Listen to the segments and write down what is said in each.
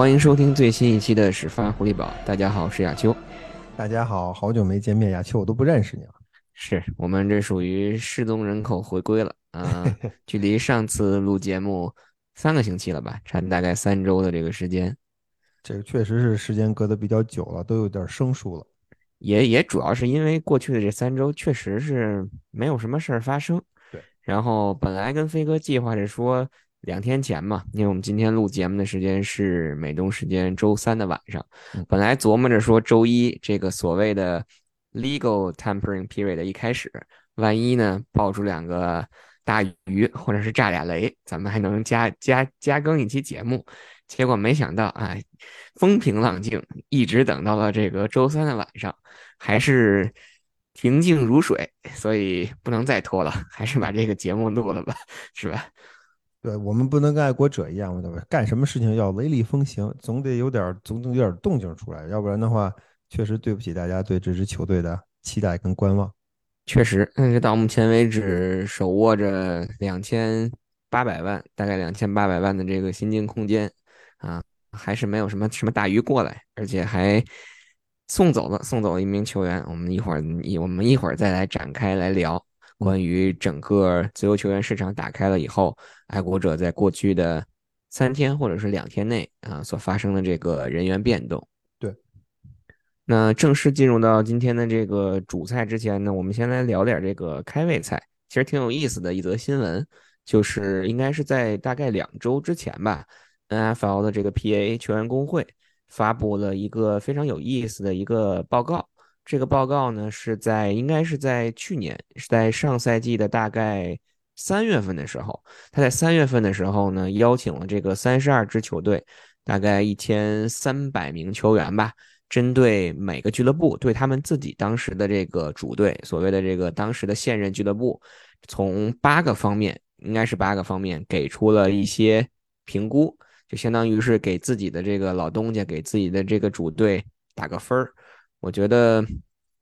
欢迎收听最新一期的始发狐狸堡。大家好，我是亚秋。大家好，好久没见面，亚秋我都不认识你了。是我们这属于失踪人口回归了啊！距离上次录节目三个星期了吧，差大概三周的这个时间。这个确实是时间隔得比较久了，都有点生疏了。也也主要是因为过去的这三周确实是没有什么事儿发生。对。然后本来跟飞哥计划着说两天前嘛，因为我们今天录节目的时间是美东时间周三的晚上，本来琢磨着说周一这个所谓的 legal tampering period 的一开始，万一呢爆出两个大鱼或者是炸俩雷，咱们还能加加加更一期节目。结果没想到啊，风平浪静，一直等到了这个周三的晚上，还是平静如水，所以不能再拖了，还是把这个节目录了吧，是吧？对我们不能跟爱国者一样，对吧？干什么事情要雷厉风行，总得有点，总得有点动静出来，要不然的话，确实对不起大家对这支球队的期待跟观望。确实，嗯，到目前为止手握着两千八百万，大概两千八百万的这个薪金空间。啊，还是没有什么什么大鱼过来，而且还送走了送走了一名球员。我们一会儿一我们一会儿再来展开来聊关于整个自由球员市场打开了以后，爱国者在过去的三天或者是两天内啊所发生的这个人员变动。对，那正式进入到今天的这个主菜之前呢，我们先来聊点这个开胃菜。其实挺有意思的一则新闻，就是应该是在大概两周之前吧。NFL 的这个 PA 球员工会发布了一个非常有意思的一个报告。这个报告呢，是在应该是在去年，是在上赛季的大概三月份的时候，他在三月份的时候呢，邀请了这个三十二支球队，大概一千三百名球员吧，针对每个俱乐部，对他们自己当时的这个主队，所谓的这个当时的现任俱乐部，从八个方面，应该是八个方面，给出了一些评估。就相当于是给自己的这个老东家，给自己的这个主队打个分儿。我觉得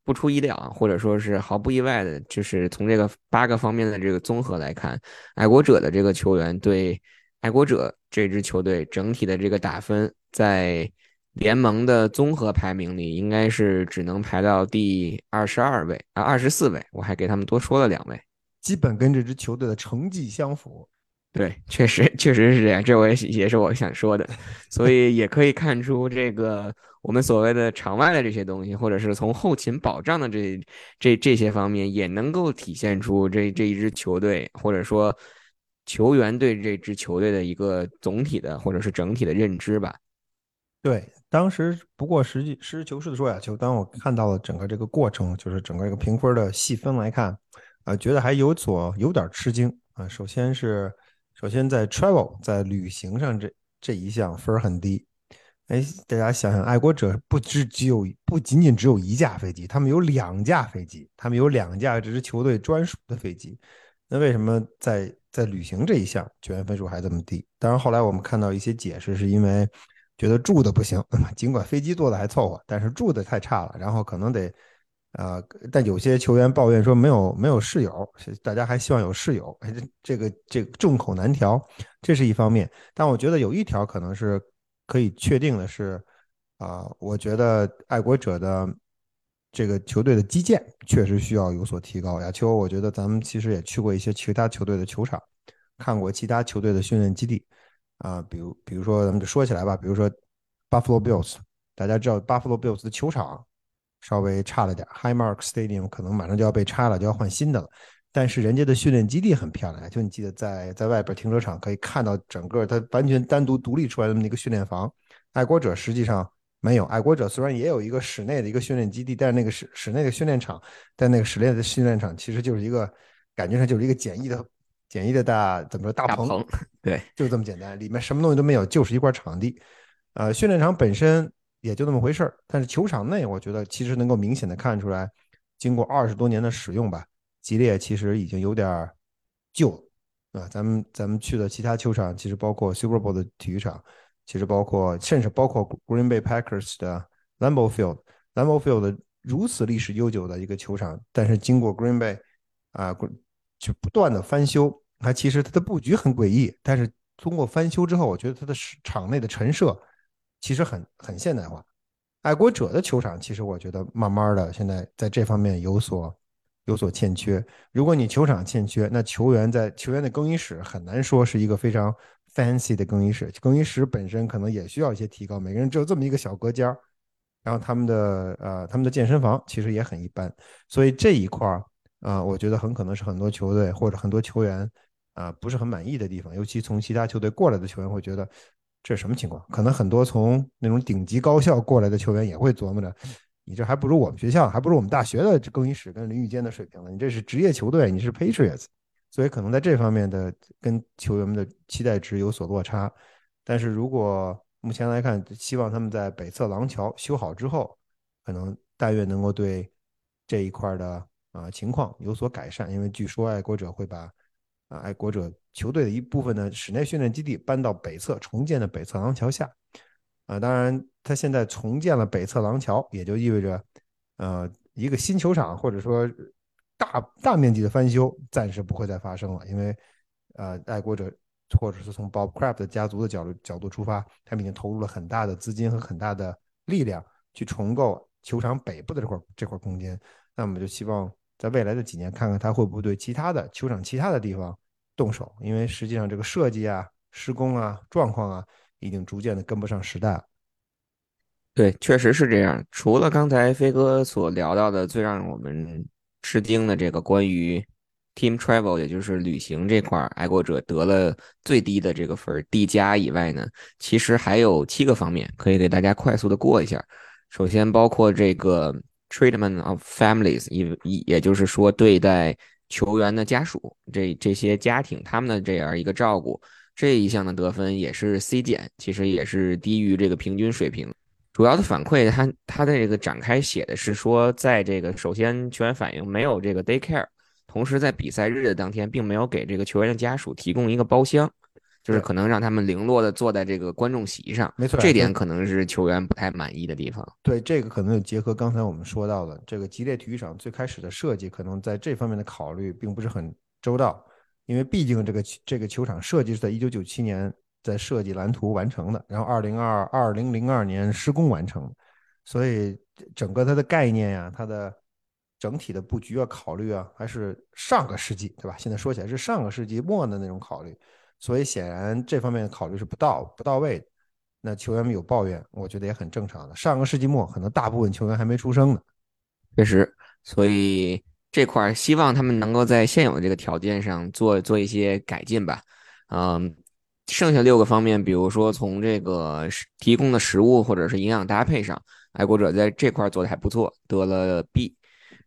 不出意料，或者说是毫不意外的，就是从这个八个方面的这个综合来看，爱国者的这个球员对爱国者这支球队整体的这个打分，在联盟的综合排名里，应该是只能排到第二十二位啊，二十四位。我还给他们多说了两位，基本跟这支球队的成绩相符。对，确实确实是这样，这我也也是我想说的，所以也可以看出这个我们所谓的场外的这些东西，或者是从后勤保障的这这这些方面，也能够体现出这这一支球队，或者说球员对这支球队的一个总体的或者是整体的认知吧。对，当时不过实际实事求是的说呀，就当我看到了整个这个过程，就是整个这个评分的细分来看，啊，觉得还有所有点吃惊啊。首先是。首先，在 travel 在旅行上这这一项分很低。哎，大家想想，爱国者不只只有不仅仅只有一架飞机，他们有两架飞机，他们有两架这支球队专属的飞机。那为什么在在旅行这一项球员分数还这么低？当然，后来我们看到一些解释，是因为觉得住的不行，尽管飞机坐的还凑合，但是住的太差了，然后可能得。啊，但有些球员抱怨说没有没有室友，大家还希望有室友，哎，这这个这众口难调，这是一方面。但我觉得有一条可能是可以确定的是，啊，我觉得爱国者的这个球队的基建确实需要有所提高。亚秋，我觉得咱们其实也去过一些其他球队的球场，看过其他球队的训练基地，啊，比如比如说咱们就说起来吧，比如说 Buffalo Bills，大家知道 Buffalo Bills 的球场。稍微差了点，Highmark Stadium 可能马上就要被拆了，就要换新的了。但是人家的训练基地很漂亮，就你记得在在外边停车场可以看到整个它完全单独独立出来的那么一个训练房。爱国者实际上没有，爱国者虽然也有一个室内的一个训练基地，但是那个室室内的训练场，但那个室内的训练场其实就是一个感觉上就是一个简易的简易的大怎么说大棚，对，就这么简单，里面什么东西都没有，就是一块场地。呃，训练场本身。也就那么回事儿，但是球场内，我觉得其实能够明显的看出来，经过二十多年的使用吧，吉列其实已经有点旧了啊。咱们咱们去的其他球场，其实包括 Super Bowl 的体育场，其实包括甚至包括 Green Bay Packers 的 Lambeau Field，Lambeau Field 如此历史悠久的一个球场，但是经过 Green Bay 啊，就不断的翻修，它其实它的布局很诡异，但是通过翻修之后，我觉得它的场内的陈设。其实很很现代化。爱国者的球场其实我觉得慢慢的现在在这方面有所有所欠缺。如果你球场欠缺，那球员在球员的更衣室很难说是一个非常 fancy 的更衣室，更衣室本身可能也需要一些提高。每个人只有这么一个小隔间然后他们的呃他们的健身房其实也很一般，所以这一块儿啊，我觉得很可能是很多球队或者很多球员啊不是很满意的地方，尤其从其他球队过来的球员会觉得。这是什么情况？可能很多从那种顶级高校过来的球员也会琢磨着，你这还不如我们学校，还不如我们大学的更衣室跟淋浴间的水平呢。你这是职业球队，你是 Patriots，所以可能在这方面的跟球员们的期待值有所落差。但是如果目前来看，希望他们在北侧廊桥修好之后，可能但愿能够对这一块的啊情况有所改善。因为据说爱国者会把啊爱国者。球队的一部分的室内训练基地搬到北侧重建的北侧廊桥下，啊，当然，他现在重建了北侧廊桥，也就意味着，呃，一个新球场或者说大大面积的翻修暂时不会再发生了，因为，呃，爱国者或者是从 Bob Kraft 家族的角度角度出发，他们已经投入了很大的资金和很大的力量去重构球场北部的这块这块空间，那我们就希望在未来的几年看看他会不会对其他的球场其他的地方。动手，因为实际上这个设计啊、施工啊、状况啊，已经逐渐的跟不上时代了。对，确实是这样。除了刚才飞哥所聊到的最让我们吃惊的这个关于 team travel，也就是旅行这块，爱国者得了最低的这个分 D 加以外呢，其实还有七个方面可以给大家快速的过一下。首先包括这个 treatment of families，也也就是说对待。球员的家属，这这些家庭他们的这样一个照顾，这一项的得分也是 C 减，其实也是低于这个平均水平。主要的反馈，他他的这个展开写的是说，在这个首先球员反应没有这个 day care，同时在比赛日的当天，并没有给这个球员的家属提供一个包厢。就是可能让他们零落的坐在这个观众席上，没错，这点可能是球员不太满意的地方。对，这个可能就结合刚才我们说到的这个吉列体育场最开始的设计，可能在这方面的考虑并不是很周到，因为毕竟这个这个球场设计是在一九九七年在设计蓝图完成的，然后二零二二零零二年施工完成，所以整个它的概念呀，它的整体的布局啊，考虑啊，还是上个世纪，对吧？现在说起来是上个世纪末的那种考虑。所以显然这方面的考虑是不到不到位的，那球员们有抱怨，我觉得也很正常的。上个世纪末，可能大部分球员还没出生呢。确实，所以这块希望他们能够在现有的这个条件上做做一些改进吧。嗯，剩下六个方面，比如说从这个提供的食物或者是营养搭配上，爱国者在这块做的还不错，得了 B。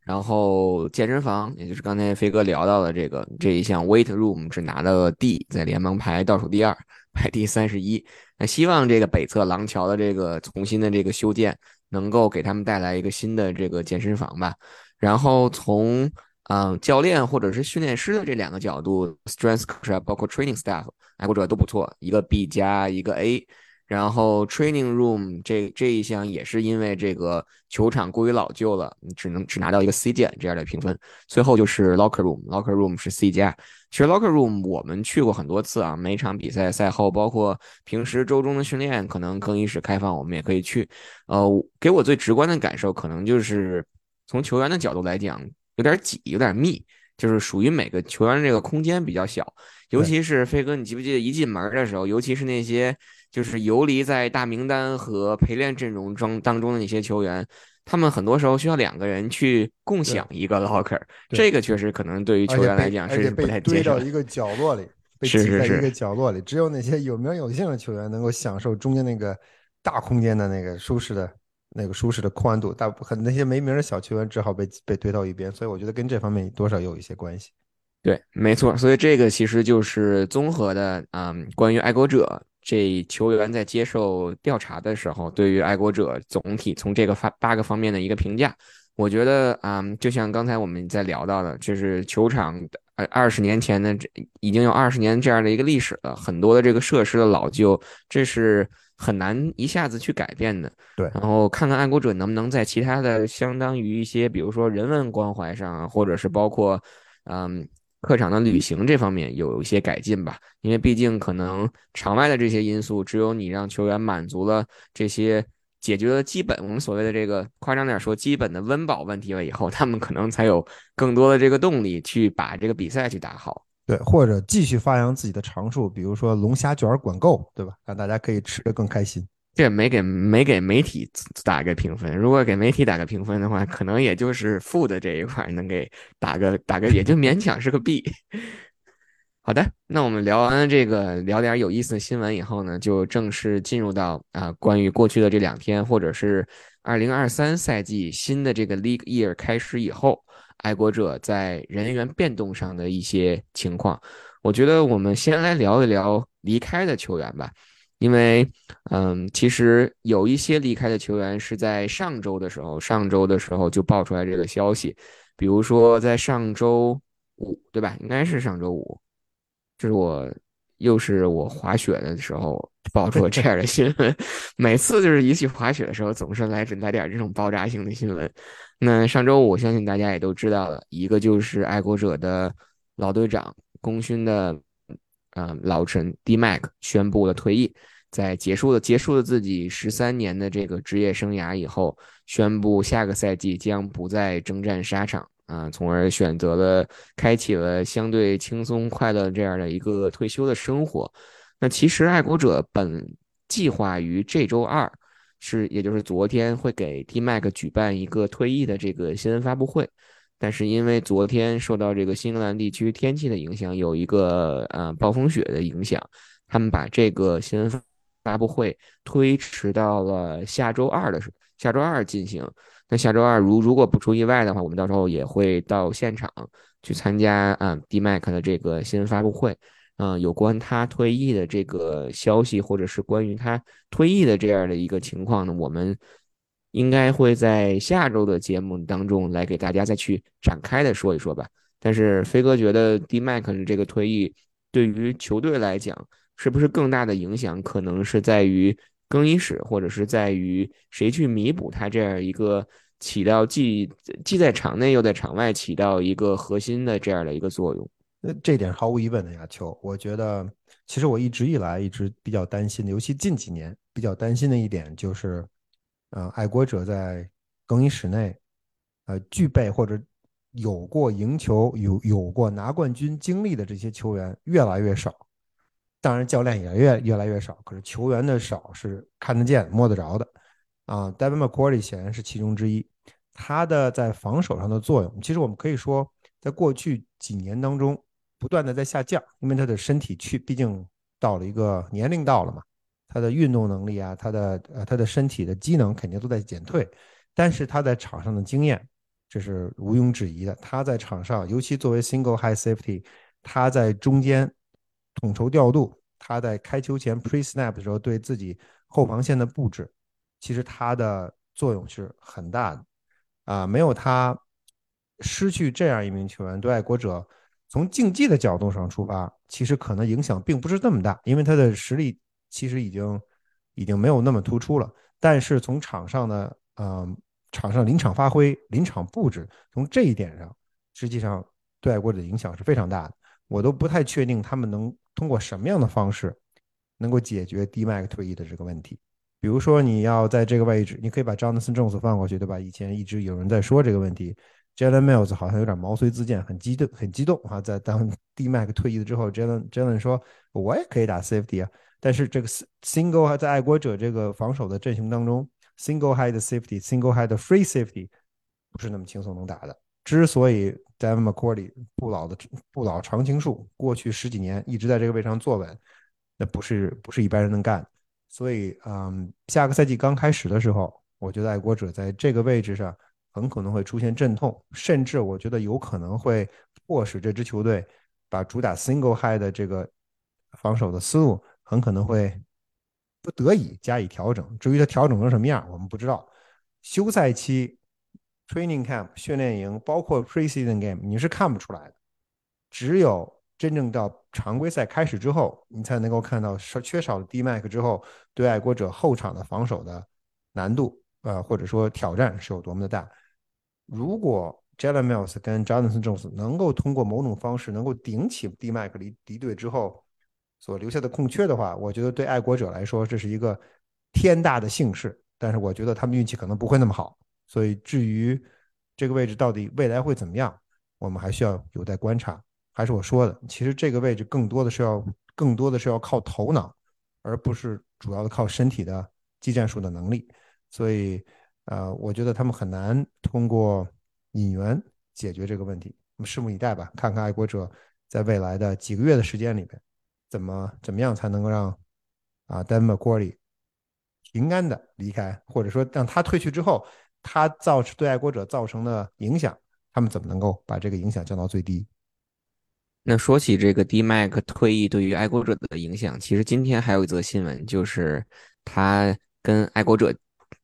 然后健身房，也就是刚才飞哥聊到的这个这一项 weight room 只拿到了 D，在联盟排倒数第二，排第三十一。那希望这个北侧廊桥的这个重新的这个修建，能够给他们带来一个新的这个健身房吧。然后从嗯教练或者是训练师的这两个角度，strength coach 包括 training staff，爱国者都不错，一个 B 加一个 A。然后 training room 这这一项也是因为这个球场过于老旧了，你只能只拿到一个 C 减这样的评分。最后就是 locker room，locker room 是 C 加。其实 locker room 我们去过很多次啊，每场比赛赛后，包括平时周中的训练，可能更衣室开放，我们也可以去。呃，给我最直观的感受，可能就是从球员的角度来讲，有点挤，有点密，就是属于每个球员这个空间比较小。尤其是飞哥，你记不记得一进门的时候，尤其是那些。就是游离在大名单和陪练阵容中当中的那些球员，他们很多时候需要两个人去共享一个 locker，这个确实可能对于球员来讲是不太接受。堆到一个角落里，被挤在一个角落里，只有那些有名有姓的球员能够享受中间那个大空间的那个舒适的那个舒适的宽度，大部分那些没名的小球员只好被被推到一边。所以我觉得跟这方面多少有一些关系。对，没错。所以这个其实就是综合的，嗯，关于爱国者。这球员在接受调查的时候，对于爱国者总体从这个发八个方面的一个评价，我觉得啊，就像刚才我们在聊到的，就是球场呃二十年前的这已经有二十年这样的一个历史了，很多的这个设施的老旧，这是很难一下子去改变的。对，然后看看爱国者能不能在其他的相当于一些，比如说人文关怀上，或者是包括嗯。客场的旅行这方面有一些改进吧，因为毕竟可能场外的这些因素，只有你让球员满足了这些，解决了基本我们所谓的这个夸张点说基本的温饱问题了以后，他们可能才有更多的这个动力去把这个比赛去打好。对，或者继续发扬自己的长处，比如说龙虾卷管够，对吧？让大家可以吃得更开心。这没给没给媒体打个评分，如果给媒体打个评分的话，可能也就是负的这一块能给打个打个，也就勉强是个 B。好的，那我们聊完这个聊点有意思的新闻以后呢，就正式进入到啊关于过去的这两天，或者是二零二三赛季新的这个 League Year 开始以后，爱国者在人员变动上的一些情况。我觉得我们先来聊一聊离开的球员吧。因为，嗯，其实有一些离开的球员是在上周的时候，上周的时候就爆出来这个消息，比如说在上周五，对吧？应该是上周五，这是我又是我滑雪的时候爆出了这样的新闻。每次就是一去滑雪的时候，总是来来点这种爆炸性的新闻。那上周五，我相信大家也都知道了，一个就是爱国者的老队长功勋的。啊，老臣 D Mac 宣布了退役，在结束了结束了自己十三年的这个职业生涯以后，宣布下个赛季将不再征战沙场啊，从而选择了开启了相对轻松快乐这样的一个退休的生活。那其实爱国者本计划于这周二，是也就是昨天会给 D Mac 举办一个退役的这个新闻发布会。但是因为昨天受到这个新英格兰地区天气的影响，有一个呃暴风雪的影响，他们把这个新闻发布会推迟到了下周二的时下周二进行。那下周二如如果不出意外的话，我们到时候也会到现场去参加啊 D Mac 的这个新闻发布会。嗯，有关他退役的这个消息，或者是关于他退役的这样的一个情况呢，我们。应该会在下周的节目当中来给大家再去展开的说一说吧。但是飞哥觉得 D Mac 的这个退役对于球队来讲，是不是更大的影响可能是在于更衣室，或者是在于谁去弥补他这样一个起到既既在场内又在场外起到一个核心的这样的一个作用？那这点毫无疑问的呀，球。我觉得其实我一直以来一直比较担心的，尤其近几年比较担心的一点就是。呃，爱国者在更衣室内，呃，具备或者有过赢球、有有过拿冠军经历的这些球员越来越少。当然，教练也越越来越少。可是球员的少是看得见、摸得着的。啊，Devin McCourty 显然是其中之一。他的在防守上的作用，其实我们可以说，在过去几年当中不断的在下降，因为他的身体去，毕竟到了一个年龄到了嘛。他的运动能力啊，他的呃，他的身体的机能肯定都在减退，但是他在场上的经验，这是毋庸置疑的。他在场上，尤其作为 single high safety，他在中间统筹调度，他在开球前 pre snap 的时候对自己后防线的布置，其实他的作用是很大的。啊，没有他，失去这样一名球员，对爱国者从竞技的角度上出发，其实可能影响并不是那么大，因为他的实力。其实已经已经没有那么突出了，但是从场上的呃场上临场发挥、临场布置，从这一点上，实际上对爱国者的影响是非常大的。我都不太确定他们能通过什么样的方式能够解决 D Mac 退役的这个问题。比如说，你要在这个位置，你可以把 Jonathan Jones 放过去，对吧？以前一直有人在说这个问题，Jalen Mills 好像有点毛遂自荐，很激动，很激动啊！在当 D Mac 退役了之后，Jalen Jalen 说：“我也可以打 Safety 啊。”但是这个 single 还在爱国者这个防守的阵型当中，single high 的 safety，single high 的 free safety 不是那么轻松能打的。之所以 Devin McCourty 不老的不老常青树，过去十几年一直在这个位置上坐稳，那不是不是一般人能干。所以，嗯，下个赛季刚开始的时候，我觉得爱国者在这个位置上很可能会出现阵痛，甚至我觉得有可能会迫使这支球队把主打 single high 的这个防守的思路。很可能会不得已加以调整。至于他调整成什么样，我们不知道。休赛期、training camp 训练营，包括 preseason game，你是看不出来的。只有真正到常规赛开始之后，你才能够看到少缺少了 D Mac 之后，对爱国者后场的防守的难度，呃，或者说挑战是有多么的大。如果 Jalen Mills 跟 Jonathan Jones 能够通过某种方式能够顶起 D Mac 离敌对之后所留下的空缺的话，我觉得对爱国者来说这是一个天大的幸事。但是我觉得他们运气可能不会那么好，所以至于这个位置到底未来会怎么样，我们还需要有待观察。还是我说的，其实这个位置更多的是要更多的是要靠头脑，而不是主要的靠身体的技战术的能力。所以，呃，我觉得他们很难通过引援解决这个问题。我们拭目以待吧，看看爱国者在未来的几个月的时间里边，怎么怎么样才能够让啊 d a m a q u a r y 平安的离开，或者说让他退去之后，他造成对爱国者造成的影响，他们怎么能够把这个影响降到最低？那说起这个 D Mac 退役对于爱国者的影响，其实今天还有一则新闻，就是他跟爱国者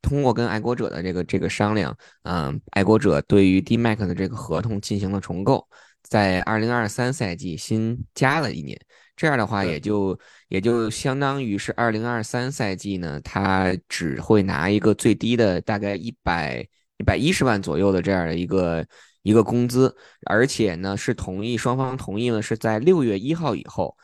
通过跟爱国者的这个这个商量，嗯，爱国者对于 D Mac 的这个合同进行了重构，在二零二三赛季新加了一年。这样的话，也就也就相当于是二零二三赛季呢，他只会拿一个最低的大概一百一百一十万左右的这样的一个一个工资，而且呢是同意双方同意呢是在六月一号以后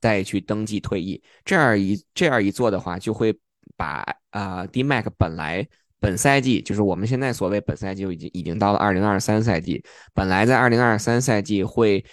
再去登记退役。这样一这样一做的话，就会把啊 D Mac 本来本赛季就是我们现在所谓本赛季就已经已经到了二零二三赛季，本来在二零二三赛季会。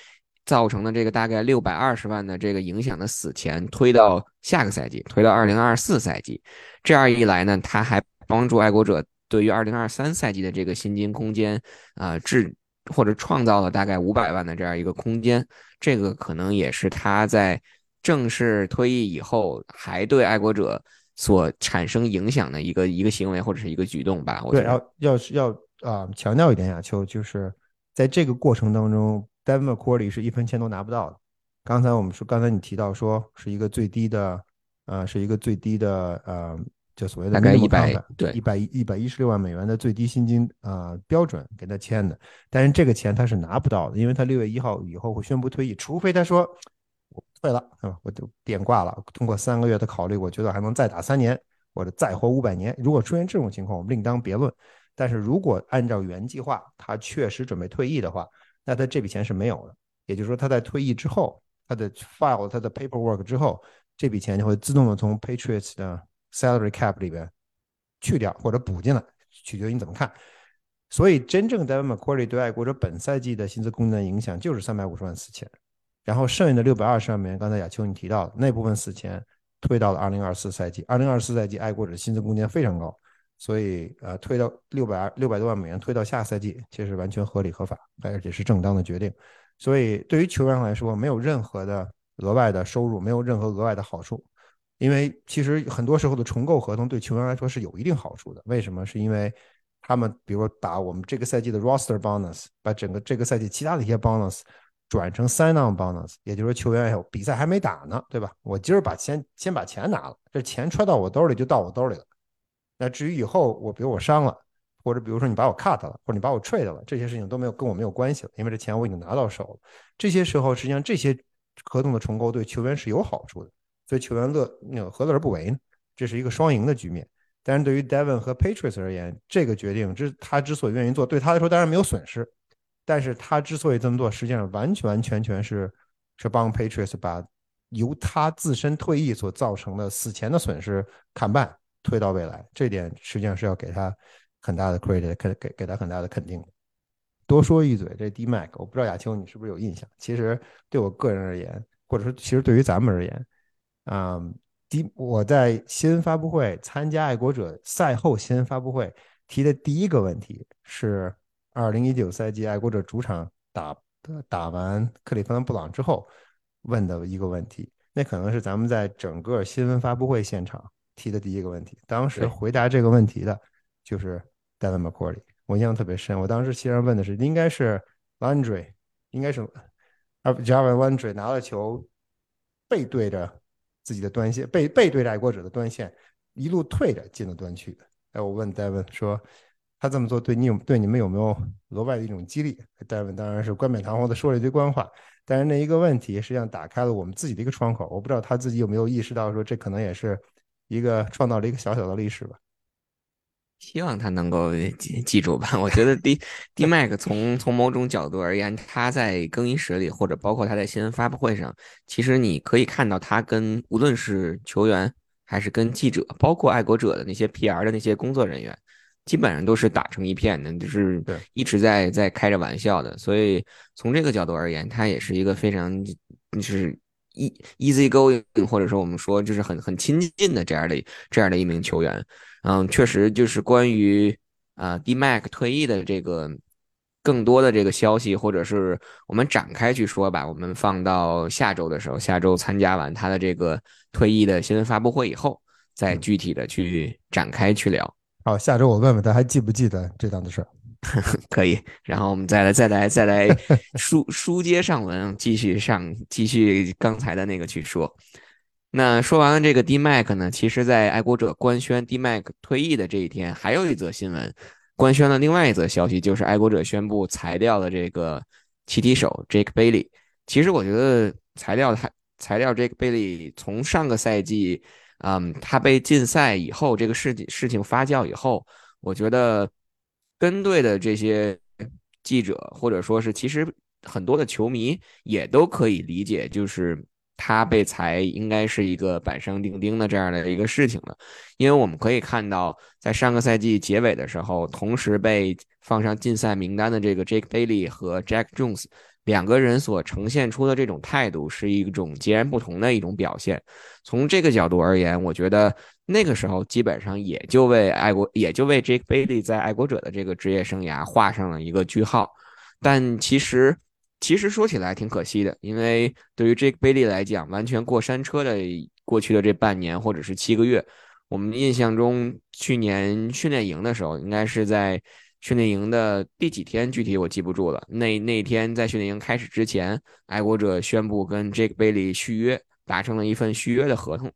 造成的这个大概六百二十万的这个影响的死钱推到下个赛季，推到二零二四赛季，这样一来呢，他还帮助爱国者对于二零二三赛季的这个薪金空间啊，制或者创造了大概五百万的这样一个空间，这个可能也是他在正式退役以后还对爱国者所产生影响的一个一个行为或者是一个举动吧。我对，要要要啊强调一点，亚秋就是在这个过程当中。Devin McCourty 是一分钱都拿不到的。刚才我们说，刚才你提到说是一个最低的，呃，是一个最低的，呃，就所谓的大概一百对一百一百一十六万美元的最低薪金啊标准给他签的。但是这个钱他是拿不到的，因为他六月一号以后会宣布退役，除非他说我退了，啊，我就电挂了。通过三个月的考虑，我觉得还能再打三年，或者再活五百年。如果出现这种情况，我们另当别论。但是如果按照原计划，他确实准备退役的话，那他这笔钱是没有的，也就是说他在退役之后，他的 file 他的 paperwork 之后，这笔钱就会自动的从 Patriots 的 salary cap 里边去掉或者补进来，取决于你怎么看。所以真正 Devin McCourty 对爱国者本赛季的薪资空间的影响就是三百五十万死钱，然后剩下的六百二十万美元，刚才亚秋你提到的那部分死钱推到了二零二四赛季，二零二四赛季爱国者薪资空间非常高。所以，呃，推到六百六百多万美元，推到下赛季，其实完全合理合法，而且是正当的决定。所以，对于球员来说，没有任何的额外的收入，没有任何额外的好处。因为其实很多时候的重构合同对球员来说是有一定好处的。为什么？是因为他们，比如说把我们这个赛季的 roster bonus，把整个这个赛季其他的一些 bonus 转成 sign on bonus，也就是说球员有比赛还没打呢，对吧？我今儿把钱先把钱拿了，这钱揣到我兜里就到我兜里了。那至于以后我比如我伤了，或者比如说你把我 cut 了，或者你把我 trade 了，这些事情都没有跟我没有关系了，因为这钱我已经拿到手了。这些时候实际上这些合同的重构对球员是有好处的，所以球员乐那个何乐而不为呢？这是一个双赢的局面。但是对于 Devon 和 Patriots 而言，这个决定之他之所以愿意做，对他来说当然没有损失，但是他之所以这么做，实际上完完全全是是帮 Patriots 把由他自身退役所造成的死前的损失砍半。推到未来，这点实际上是要给他很大的 credit，给给给他很大的肯定。多说一嘴，这 D Mac，我不知道亚秋你是不是有印象？其实对我个人而言，或者说其实对于咱们而言，啊，D 我在新闻发布会参加爱国者赛后新闻发布会提的第一个问题是，二零一九赛季爱国者主场打打完克利夫兰布朗之后问的一个问题，那可能是咱们在整个新闻发布会现场。提的第一个问题，当时回答这个问题的就是 Devin McCourty，我印象特别深。我当时其实问的是，应该是 Landry，应该是啊，Javan Landry 拿了球，背对着自己的端线，背背对着爱国者的端线，一路退着进了端区。哎，我问 Devin 说，他这么做对你有对你们有没有额外的一种激励？Devin 当然是冠冕堂皇的说了一堆官话，但是那一个问题实际上打开了我们自己的一个窗口。我不知道他自己有没有意识到说，这可能也是。一个创造了一个小小的历史吧。希望他能够记记住吧。我觉得 D D Mac 从从某种角度而言，他在更衣室里，或者包括他在新闻发布会上，其实你可以看到他跟无论是球员还是跟记者，包括爱国者的那些 PR 的那些工作人员，基本上都是打成一片的，就是一直在在开着玩笑的。所以从这个角度而言，他也是一个非常就是 e easy going，或者说我们说就是很很亲近的这样的这样的一名球员。嗯，确实就是关于啊，D Mac 退役的这个更多的这个消息，或者是我们展开去说吧。我们放到下周的时候，下周参加完他的这个退役的新闻发布会以后，再具体的去展开去聊。好，下周我问问他还记不记得这档子事儿。可以，然后我们再来再来再来 书书接上文，继续上继续刚才的那个去说。那说完了这个 D Mac 呢，其实，在爱国者官宣 D Mac 退役的这一天，还有一则新闻，官宣了另外一则消息，就是爱国者宣布裁掉了这个七踢手 Jake Bailey。其实我觉得裁掉他裁掉 Jake Bailey，从上个赛季，嗯，他被禁赛以后，这个事情事情发酵以后，我觉得跟队的这些记者，或者说是其实很多的球迷也都可以理解，就是。他被裁应该是一个板上钉钉的这样的一个事情了，因为我们可以看到，在上个赛季结尾的时候，同时被放上禁赛名单的这个 Jake Bailey 和 Jack Jones 两个人所呈现出的这种态度是一种截然不同的一种表现。从这个角度而言，我觉得那个时候基本上也就为爱国，也就为 Jake Bailey 在爱国者的这个职业生涯画上了一个句号。但其实。其实说起来挺可惜的，因为对于 Jake Bailey 来讲，完全过山车的过去的这半年或者是七个月，我们印象中去年训练营的时候，应该是在训练营的第几天，具体我记不住了。那那天在训练营开始之前，爱国者宣布跟 Jake Bailey 续约，达成了一份续约的合同。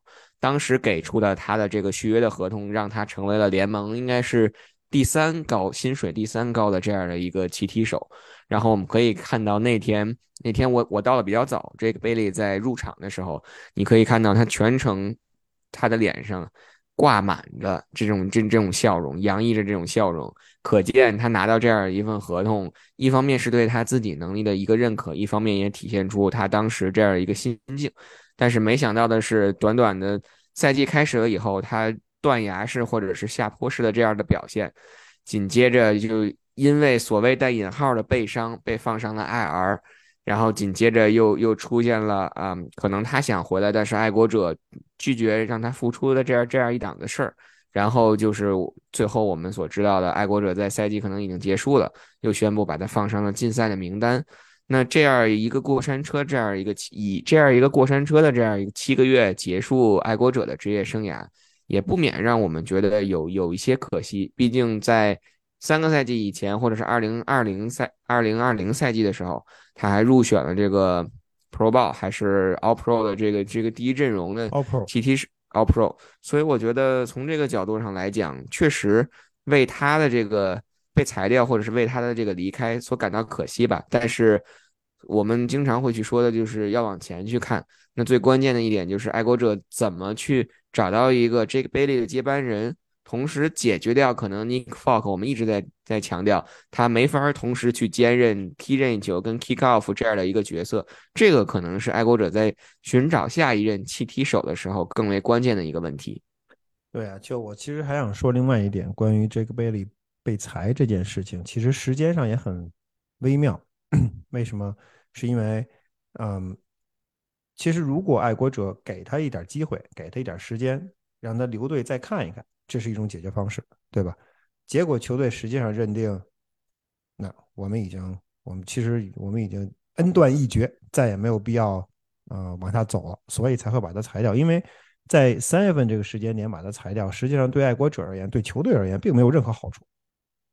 当时给出的他的这个续约的合同，让他成为了联盟应该是第三高薪水、第三高的这样的一个七踢手。然后我们可以看到那天那天我我到的比较早，这个贝利在入场的时候，你可以看到他全程他的脸上挂满着这种这这种笑容，洋溢着这种笑容，可见他拿到这样一份合同，一方面是对他自己能力的一个认可，一方面也体现出他当时这样一个心境。但是没想到的是，短短的赛季开始了以后，他断崖式或者是下坡式的这样的表现，紧接着就。因为所谓带引号的背伤被放上了 IR，然后紧接着又又出现了啊，可能他想回来，但是爱国者拒绝让他复出的这样这样一档子事儿，然后就是最后我们所知道的，爱国者在赛季可能已经结束了，又宣布把他放上了禁赛的名单。那这样一个过山车，这样一个以这样一个过山车的这样一个七个月结束爱国者的职业生涯，也不免让我们觉得有有一些可惜，毕竟在。三个赛季以前，或者是二零二零赛二零二零赛季的时候，他还入选了这个 Pro Bowl，还是 All Pro 的这个这个第一阵容的 All Pro TT 是 All Pro。所以我觉得从这个角度上来讲，确实为他的这个被裁掉，或者是为他的这个离开所感到可惜吧。但是我们经常会去说的就是要往前去看。那最关键的一点就是爱国者怎么去找到一个 Jake Bailey 的接班人。同时解决掉可能 Nick Folk，我们一直在在强调他没法同时去兼任踢任意球跟 kick off 这样的一个角色，这个可能是爱国者在寻找下一任弃踢手的时候更为关键的一个问题。对啊，就我其实还想说另外一点，关于 Jake Bailey 被裁这件事情，其实时间上也很微妙。为什么？是因为，嗯，其实如果爱国者给他一点机会，给他一点时间，让他留队再看一看。这是一种解决方式，对吧？结果球队实际上认定，那我们已经，我们其实我们已经恩断义绝，再也没有必要，呃，往下走了，所以才会把他裁掉。因为在三月份这个时间点把他裁掉，实际上对爱国者而言，对球队而言，并没有任何好处。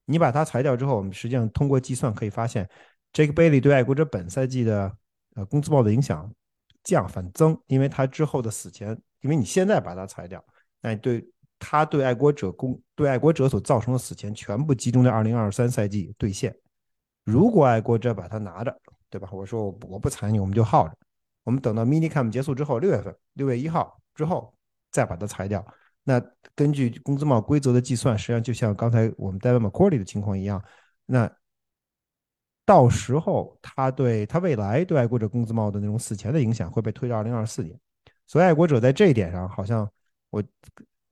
你把他裁掉之后，我们实际上通过计算可以发现，Jake Bailey 对爱国者本赛季的呃工资帽的影响降反增，因为他之后的死前，因为你现在把他裁掉，那对。他对爱国者公对爱国者所造成的死钱全部集中在二零二三赛季兑现。如果爱国者把他拿着，对吧？我说我我不裁你，我们就耗着。我们等到 mini cam 结束之后，六月份六月一号之后再把它裁掉。那根据工资帽规则的计算，实际上就像刚才我们 David McCordy 的情况一样，那到时候他对他未来对爱国者工资帽的那种死前的影响会被推到二零二四年。所以爱国者在这一点上，好像我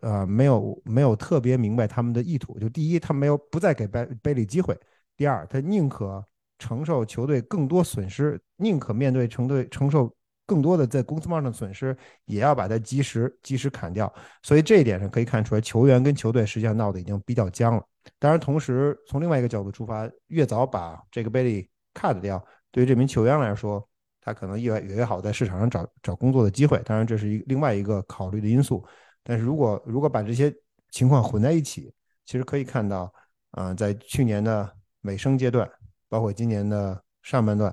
呃没有没有特别明白他们的意图。就第一，他没有不再给贝贝利机会；第二，他宁可承受球队更多损失，宁可面对承队承受。更多的在工资帽上的损失，也要把它及时及时砍掉。所以这一点上可以看出来，球员跟球队实际上闹得已经比较僵了。当然，同时从另外一个角度出发，越早把这个贝利 cut 掉，对于这名球员来说，他可能越越好在市场上找找工作的机会。当然，这是一另外一个考虑的因素。但是如果如果把这些情况混在一起，其实可以看到，啊，在去年的尾声阶段，包括今年的上半段，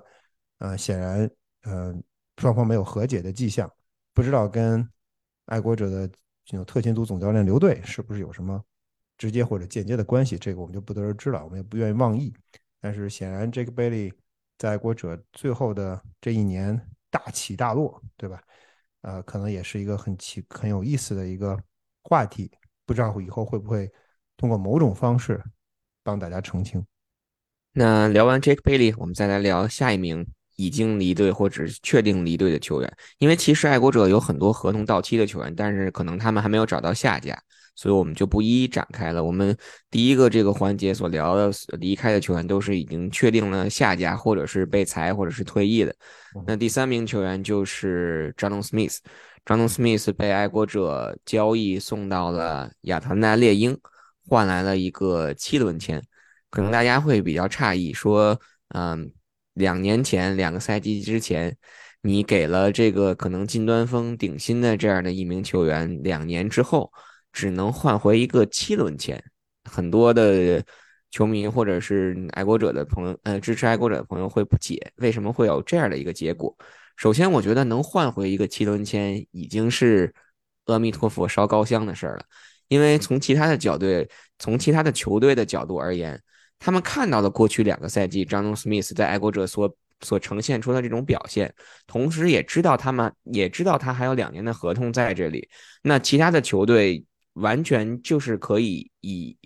呃，显然，嗯。双方没有和解的迹象，不知道跟爱国者的这种特勤组总教练刘队是不是有什么直接或者间接的关系？这个我们就不得而知了，我们也不愿意妄议。但是显然，这个贝利在爱国者最后的这一年大起大落，对吧？呃，可能也是一个很奇很有意思的一个话题，不知道以后会不会通过某种方式帮大家澄清。那聊完 Jake Bailey，我们再来聊下一名。已经离队或者是确定离队的球员，因为其实爱国者有很多合同到期的球员，但是可能他们还没有找到下家，所以我们就不一一展开了。我们第一个这个环节所聊的离开的球员，都是已经确定了下家，或者是被裁，或者是退役的。那第三名球员就是 j o n Smith，张东 Smith 被爱国者交易送到了亚特兰大猎鹰，换来了一个七轮签。可能大家会比较诧异，说，嗯。两年前，两个赛季之前，你给了这个可能近端锋顶薪的这样的一名球员，两年之后只能换回一个七轮签。很多的球迷或者是爱国者的朋友，呃，支持爱国者的朋友会不解，为什么会有这样的一个结果？首先，我觉得能换回一个七轮签已经是阿弥陀佛烧高香的事儿了，因为从其他的角度，从其他的球队的角度而言。他们看到了过去两个赛季张东 Smith 在爱国者所所呈现出的这种表现，同时也知道他们也知道他还有两年的合同在这里。那其他的球队完全就是可以以。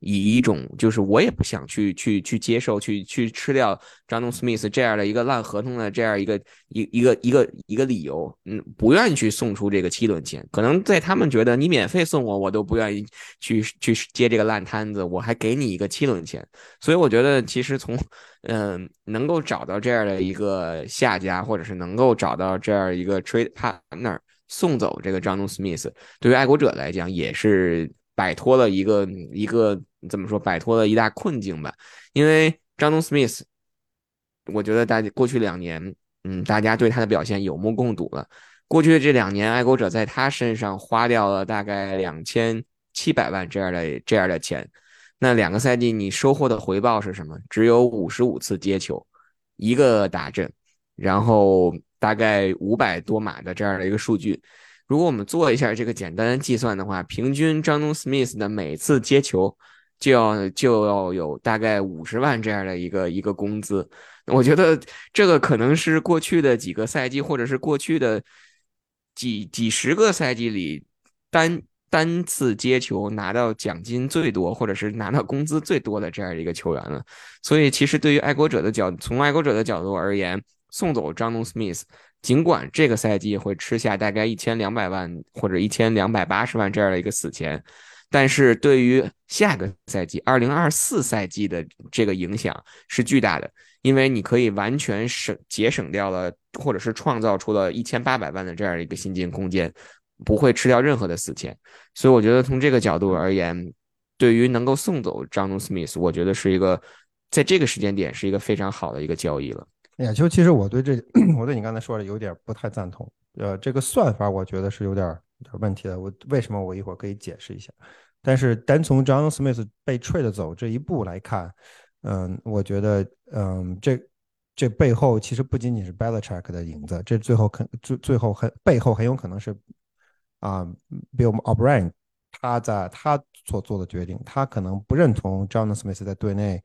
以一种就是我也不想去去去接受去去吃掉张东斯密斯这样的一个烂合同的这样一个一一个一个一个理由，嗯，不愿意去送出这个七轮签。可能在他们觉得你免费送我，我都不愿意去去接这个烂摊子，我还给你一个七轮签。所以我觉得其实从嗯能够找到这样的一个下家，或者是能够找到这样一个 trade partner 送走这个张东斯密斯，对于爱国者来讲也是摆脱了一个一个。怎么说摆脱了一大困境吧？因为张东 Smith，我觉得大家过去两年，嗯，大家对他的表现有目共睹了。过去的这两年，爱国者在他身上花掉了大概两千七百万这样的这样的钱。那两个赛季你收获的回报是什么？只有五十五次接球，一个打阵，然后大概五百多码的这样的一个数据。如果我们做一下这个简单计算的话，平均张东 Smith 的每次接球。就要就要有大概五十万这样的一个一个工资，我觉得这个可能是过去的几个赛季，或者是过去的几几十个赛季里单单次接球拿到奖金最多，或者是拿到工资最多的这样一个球员了。所以，其实对于爱国者的角，从爱国者的角度而言，送走张东 Smith，尽管这个赛季会吃下大概一千两百万或者一千两百八十万这样的一个死钱。但是对于下个赛季二零二四赛季的这个影响是巨大的，因为你可以完全省节省掉了，或者是创造出了一千八百万的这样一个薪金空间，不会吃掉任何的死钱。所以我觉得从这个角度而言，对于能够送走张东斯密斯，我觉得是一个在这个时间点是一个非常好的一个交易了。呀，就其实我对这 我对你刚才说的有点不太赞同。呃，这个算法我觉得是有点。有问题了，我为什么我一会儿可以解释一下。但是单从 John Smith 被 trade 走这一步来看，嗯，我觉得，嗯，这这背后其实不仅仅是 Belichick 的影子，这最后肯最最后很背后很有可能是啊，Bill O'Brien 他在他所做的决定，他可能不认同 John Smith 在队内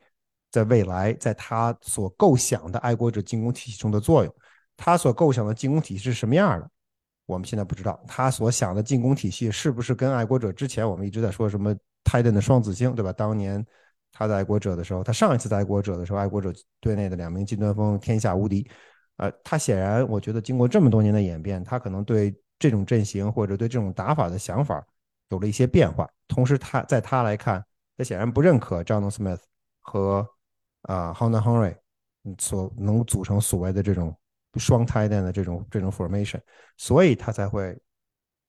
在未来在他所构想的爱国者进攻体系中的作用，他所构想的进攻体系是什么样的？我们现在不知道他所想的进攻体系是不是跟爱国者之前我们一直在说什么泰登的双子星，对吧？当年他在爱国者的时候，他上一次在爱国者的时候，爱国者队内的两名近端锋天下无敌。呃，他显然我觉得经过这么多年的演变，他可能对这种阵型或者对这种打法的想法有了一些变化。同时，他在他来看，他显然不认可 John Smith 和啊 Hunter Henry 所能组成所谓的这种。双胎的这种这种 formation，所以他才会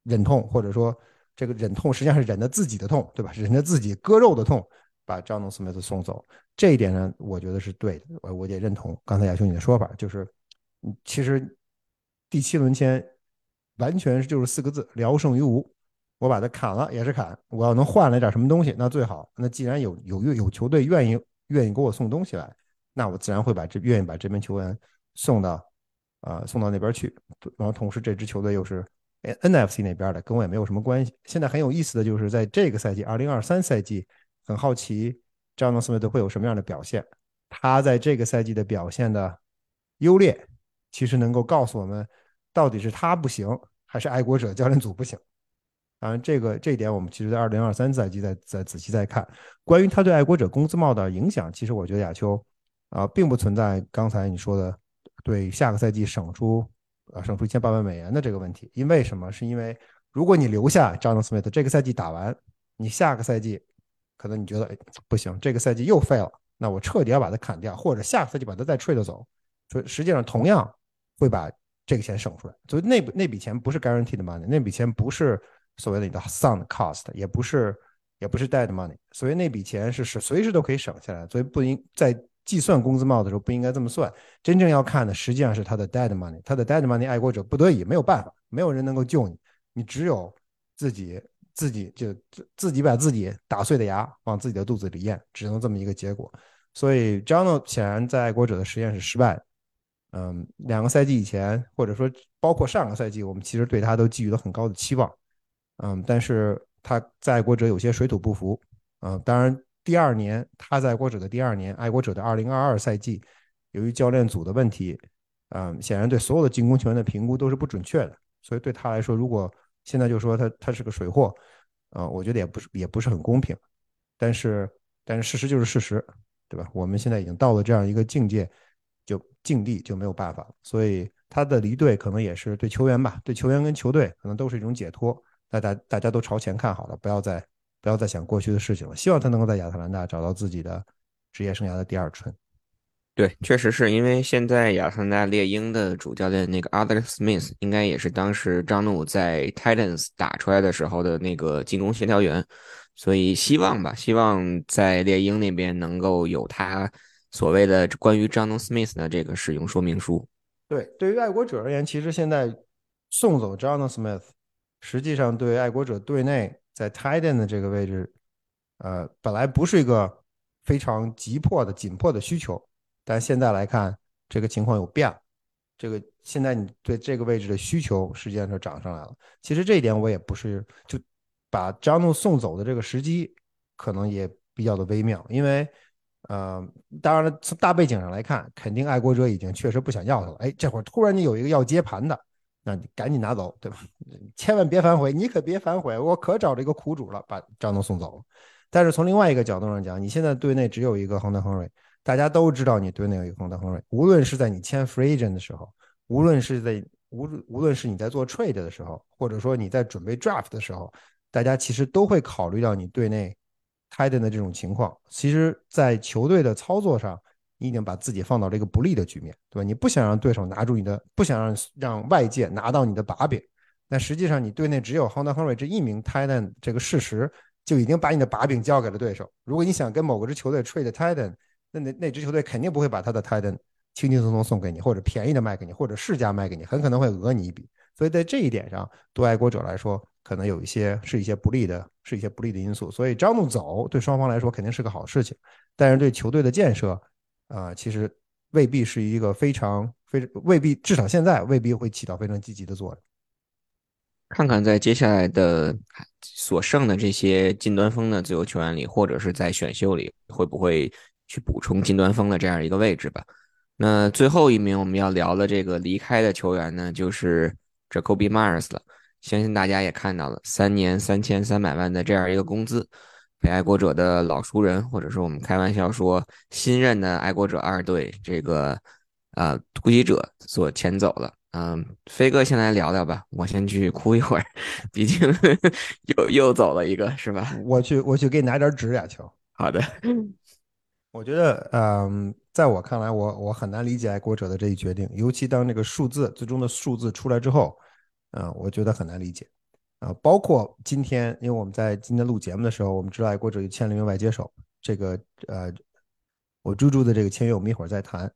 忍痛，或者说这个忍痛实际上是忍着自己的痛，对吧？忍着自己割肉的痛，把张东斯密斯送走。这一点呢，我觉得是对的，我我也认同刚才亚兄你的说法，就是其实第七轮签完全就是四个字：聊胜于无。我把它砍了也是砍，我要能换来点什么东西，那最好。那既然有有有球队愿意愿意给我送东西来，那我自然会把这愿意把这名球员送到。啊，送到那边去，然后同时这支球队又是 NFC 那边的，跟我也没有什么关系。现在很有意思的就是在这个赛季，二零二三赛季，很好奇詹姆斯·斯会有什么样的表现。他在这个赛季的表现的优劣，其实能够告诉我们，到底是他不行，还是爱国者教练组不行。当然，这个这一点我们其实在二零二三赛季再再仔细再看。关于他对爱国者工资帽的影响，其实我觉得亚秋啊，并不存在刚才你说的。对下个赛季省出啊省出一千八百美元的这个问题，因为什么？是因为如果你留下 Jonathan Smith 这个赛季打完，你下个赛季可能你觉得哎不行，这个赛季又废了，那我彻底要把它砍掉，或者下个赛季把它再 trade 走，所以实际上同样会把这个钱省出来。所以那那笔钱不是 guaranteed money，那笔钱不是所谓的你的 sound cost，也不是也不是 dead money，所以那笔钱是是随时都可以省下来，所以不应在。计算工资帽的时候不应该这么算，真正要看的实际上是他的 dead money，他的 dead money，爱国者不得已没有办法，没有人能够救你，你只有自己自己就自己把自己打碎的牙往自己的肚子里咽，只能这么一个结果。所以 John 显然在爱国者的实验是失败。嗯，两个赛季以前，或者说包括上个赛季，我们其实对他都寄予了很高的期望。嗯，但是他在爱国者有些水土不服。嗯，当然。第二年，他在爱国者的第二年，爱国者的二零二二赛季，由于教练组的问题，嗯，显然对所有的进攻球员的评估都是不准确的。所以对他来说，如果现在就说他他是个水货，啊，我觉得也不是也不是很公平。但是但是事实就是事实，对吧？我们现在已经到了这样一个境界，就境地就没有办法。所以他的离队可能也是对球员吧，对球员跟球队可能都是一种解脱。大家大家都朝前看好了，不要再。不要再想过去的事情了。希望他能够在亚特兰大找到自己的职业生涯的第二春。对，确实是因为现在亚特兰大猎鹰的主教练那个 Alex Smith 应该也是当时张怒在 Titans 打出来的时候的那个进攻协调员，所以希望吧，希望在猎鹰那边能够有他所谓的关于张怒 Smith 的这个使用说明书。对，对于爱国者而言，其实现在送走 John Smith，实际上对爱国者队内。在 tight end 的这个位置，呃，本来不是一个非常急迫的、紧迫的需求，但现在来看，这个情况有变了。这个现在你对这个位置的需求实际上就涨上来了。其实这一点我也不是就把张怒送走的这个时机，可能也比较的微妙，因为，呃，当然了，从大背景上来看，肯定爱国者已经确实不想要他了。哎，这会儿突然你有一个要接盘的。那你赶紧拿走，对吧？千万别反悔，你可别反悔，我可找这个苦主了，把张东送走了。但是从另外一个角度上讲，你现在队内只有一个亨德亨瑞，大家都知道你队内有一个亨德亨瑞。无论是在你签 free agent 的时候，无论是在无无论是你在做 trade 的时候，或者说你在准备 draft 的时候，大家其实都会考虑到你队内 tighten 的这种情况。其实，在球队的操作上。你已经把自己放到了一个不利的局面，对吧？你不想让对手拿住你的，不想让让外界拿到你的把柄。但实际上，你队内只有 Honda Henry 这一名 Titan，这个事实就已经把你的把柄交给了对手。如果你想跟某个支球队 trade Titan，那那那支球队肯定不会把他的 Titan 轻轻松松送给你，或者便宜的卖给你，或者市价卖给你，很可能会讹你一笔。所以在这一点上，对爱国者来说，可能有一些是一些不利的，是一些不利的因素。所以张怒走对双方来说肯定是个好事情，但是对球队的建设。啊，其实未必是一个非常非未必，至少现在未必会起到非常积极的作用。看看在接下来的所剩的这些近端锋的自由球员里，或者是在选秀里，会不会去补充近端锋的这样一个位置吧？那最后一名我们要聊的这个离开的球员呢，就是 Jacoby Myers 了。相信大家也看到了，三年三千三百万的这样一个工资，被爱国者的老熟人，或者说我们开玩笑说新任的爱国者二队这个呃突击者所牵走了。嗯，飞哥先来聊聊吧，我先去哭一会儿，毕竟 又又走了一个，是吧？我去，我去给你拿点纸呀，球。好的。我觉得，嗯，在我看来，我我很难理解爱国者的这一决定，尤其当这个数字最终的数字出来之后，嗯，我觉得很难理解。啊，包括今天，因为我们在今天录节目的时候，我们知道爱国者又签了一名外接手，这个呃，我猪猪的这个签约我们一会儿再谈。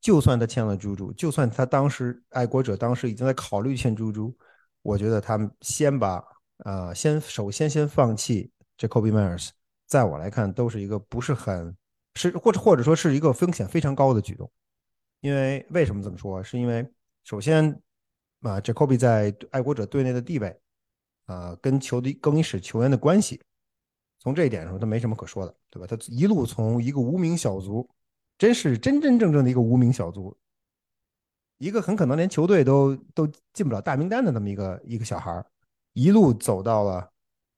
就算他签了猪猪，就算他当时爱国者当时已经在考虑签猪猪，我觉得他们先把啊，先首先先放弃这 Kobe Myers，在我来看都是一个不是很是或者或者说是一个风险非常高的举动。因为为什么这么说？是因为首先啊，这 Kobe 在爱国者队内的地位啊，跟球队更衣室球员的关系，从这一点上他没什么可说的，对吧？他一路从一个无名小卒。真是真真正正的一个无名小卒，一个很可能连球队都都进不了大名单的那么一个一个小孩一路走到了，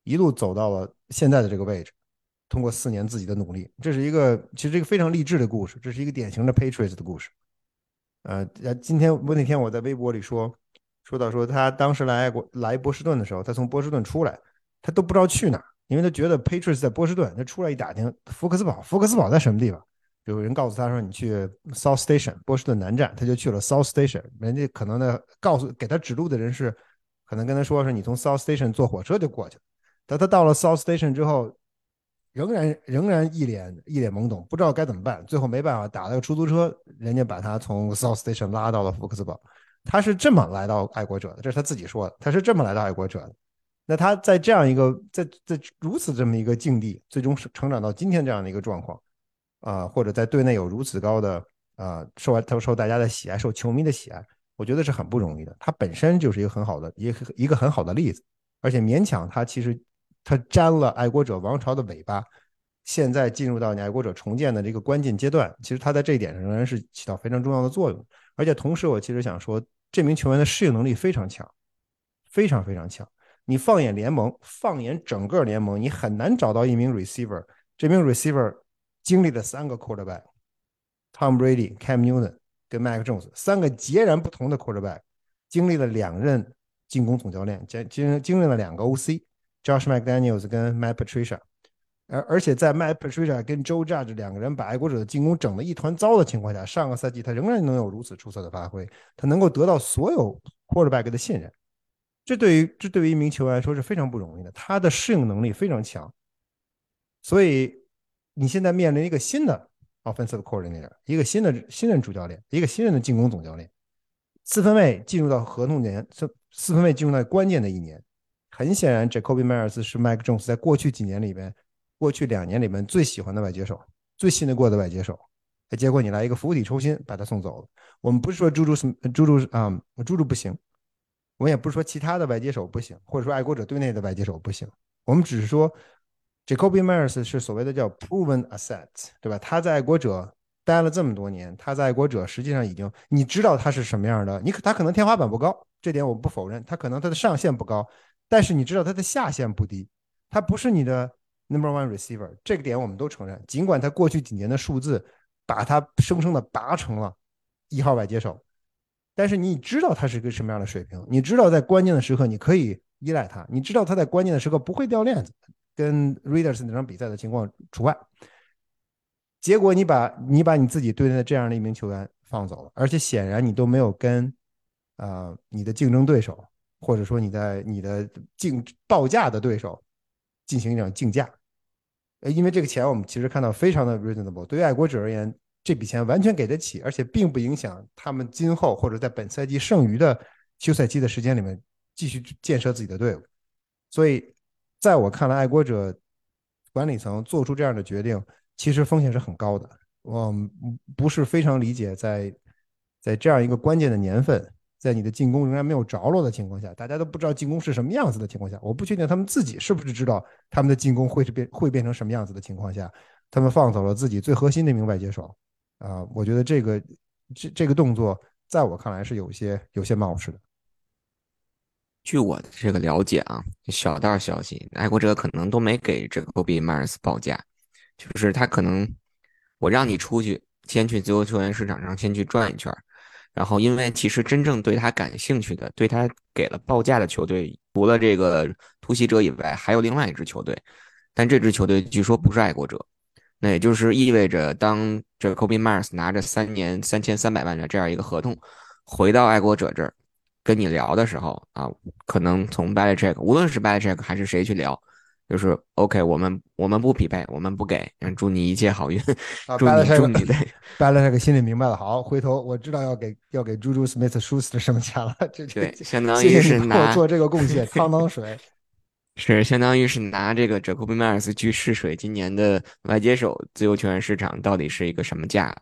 一路走到了现在的这个位置。通过四年自己的努力，这是一个其实一个非常励志的故事，这是一个典型的 Patriots 的故事。呃，今天我那天我在微博里说，说到说他当时来过来波士顿的时候，他从波士顿出来，他都不知道去哪，因为他觉得 Patriots 在波士顿，他出来一打听，福克斯堡，福克斯堡在什么地方？有人告诉他说：“你去 South Station 波士顿南站。”他就去了 South Station。人家可能呢，告诉给他指路的人是，可能跟他说是你从 South Station 坐火车就过去了。但他到了 South Station 之后，仍然仍然一脸一脸懵懂，不知道该怎么办。最后没办法，打了个出租车，人家把他从 South Station 拉到了福克斯堡。他是这么来到爱国者的，这是他自己说的。他是这么来到爱国者的。那他在这样一个在在如此这么一个境地，最终是成长到今天这样的一个状况。啊，或者在队内有如此高的啊，受他受大家的喜爱，受球迷的喜爱，我觉得是很不容易的。他本身就是一个很好的，一个一个很好的例子，而且勉强他其实他沾了爱国者王朝的尾巴，现在进入到你爱国者重建的这个关键阶段，其实他在这一点上仍然是起到非常重要的作用。而且同时，我其实想说，这名球员的适应能力非常强，非常非常强。你放眼联盟，放眼整个联盟，你很难找到一名 receiver，这名 receiver。经历了三个 quarterback，Tom Brady、Cam Newton 跟 Mac Jones 三个截然不同的 quarterback，经历了两任进攻总教练，经经经历了两个 OC，Josh McDaniels 跟 Matt Patricia，而而且在 Matt Patricia 跟 Joe Judge 两个人把爱国者的进攻整得一团糟的情况下，上个赛季他仍然能有如此出色的发挥，他能够得到所有 quarterback 的信任，这对于这对于一名球员来说是非常不容易的，他的适应能力非常强，所以。你现在面临一个新的 offensive coordinator，一个新的新任主教练，一个新任的进攻总教练。四分卫进入到合同年，四四分卫进入到关键的一年。很显然，Jacoby Myers 是 Mike Jones 在过去几年里边，过去两年里面最喜欢的外接手，最信得过的外接手。结果你来一个釜底抽薪，把他送走了。我们不是说猪猪是猪猪啊，猪猪不行。我们也不是说其他的外接手不行，或者说爱国者队内的外接手不行。我们只是说。Jacoby Myers 是所谓的叫 proven Asset，对吧？他在爱国者待了这么多年，他在爱国者实际上已经，你知道他是什么样的？你可他可能天花板不高，这点我不否认，他可能他的上限不高，但是你知道他的下限不低，他不是你的 number one receiver，这个点我们都承认。尽管他过去几年的数字把他生生的拔成了一号外接手，但是你知道他是个什么样的水平，你知道在关键的时刻你可以依赖他，你知道他在关键的时刻不会掉链子。跟 Raiders 那场比赛的情况除外，结果你把你把你自己对待的这样的一名球员放走了，而且显然你都没有跟啊你的竞争对手，或者说你在你的竞报价的对手进行一场竞价，呃，因为这个钱我们其实看到非常的 reasonable，对于爱国者而言，这笔钱完全给得起，而且并不影响他们今后或者在本赛季剩余的休赛期的时间里面继续建设自己的队伍，所以。在我看来，爱国者管理层做出这样的决定，其实风险是很高的。我不是非常理解，在在这样一个关键的年份，在你的进攻仍然没有着落的情况下，大家都不知道进攻是什么样子的情况下，我不确定他们自己是不是知道他们的进攻会是变会变成什么样子的情况下，他们放走了自己最核心的一名外接手。啊，我觉得这个这这个动作，在我看来是有些有些冒失的。据我的这个了解啊，小道消息，爱国者可能都没给这个 Kobe Mars 报价，就是他可能我让你出去，先去自由球员市场上先去转一圈，然后因为其实真正对他感兴趣的，对他给了报价的球队，除了这个突袭者以外，还有另外一支球队，但这支球队据说不是爱国者，那也就是意味着当这 Kobe Mars 拿着三年三千三百万的这样一个合同回到爱国者这儿。跟你聊的时候啊，可能从 b a l c h e c k 无论是 b a l c h e c k 还是谁去聊，就是 OK，我们我们不匹配，我们不给，祝你一切好运，祝你祝你的 b a l c h e c k 心里明白了，好，回头我知道要给要给猪猪 Smith Schuster 什么钱了，这对，相当于是拿做这个贡献，趟趟水，是相当于是拿这个 Jacoby Myers 去试水，今年的外接手自由球员市场到底是一个什么价？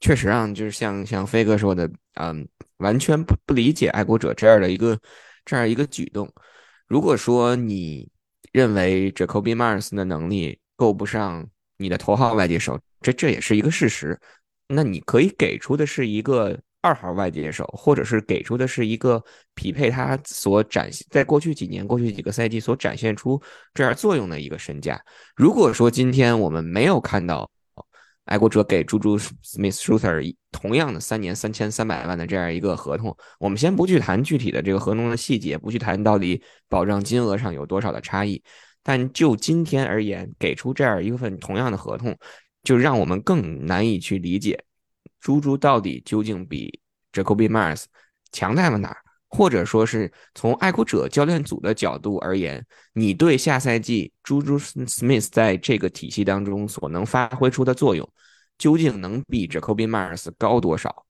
确实啊，就是像像飞哥说的，嗯。完全不不理解爱国者这样的一个这样一个举动。如果说你认为 Jacoby Mars 的能力够不上你的头号外接手，这这也是一个事实。那你可以给出的是一个二号外接手，或者是给出的是一个匹配他所展现在过去几年、过去几个赛季所展现出这样作用的一个身价。如果说今天我们没有看到。爱国者给朱朱 Smith Shooter 同样的三年三千三百万的这样一个合同，我们先不去谈具体的这个合同的细节，不去谈到底保障金额上有多少的差异，但就今天而言，给出这样一份同样的合同，就让我们更难以去理解朱朱到底究竟比 Jacoby Mars 强在了哪儿。或者说是从爱国者教练组的角度而言，你对下赛季朱朱 Smith 在这个体系当中所能发挥出的作用，究竟能比 Jacoby Mars 高多少？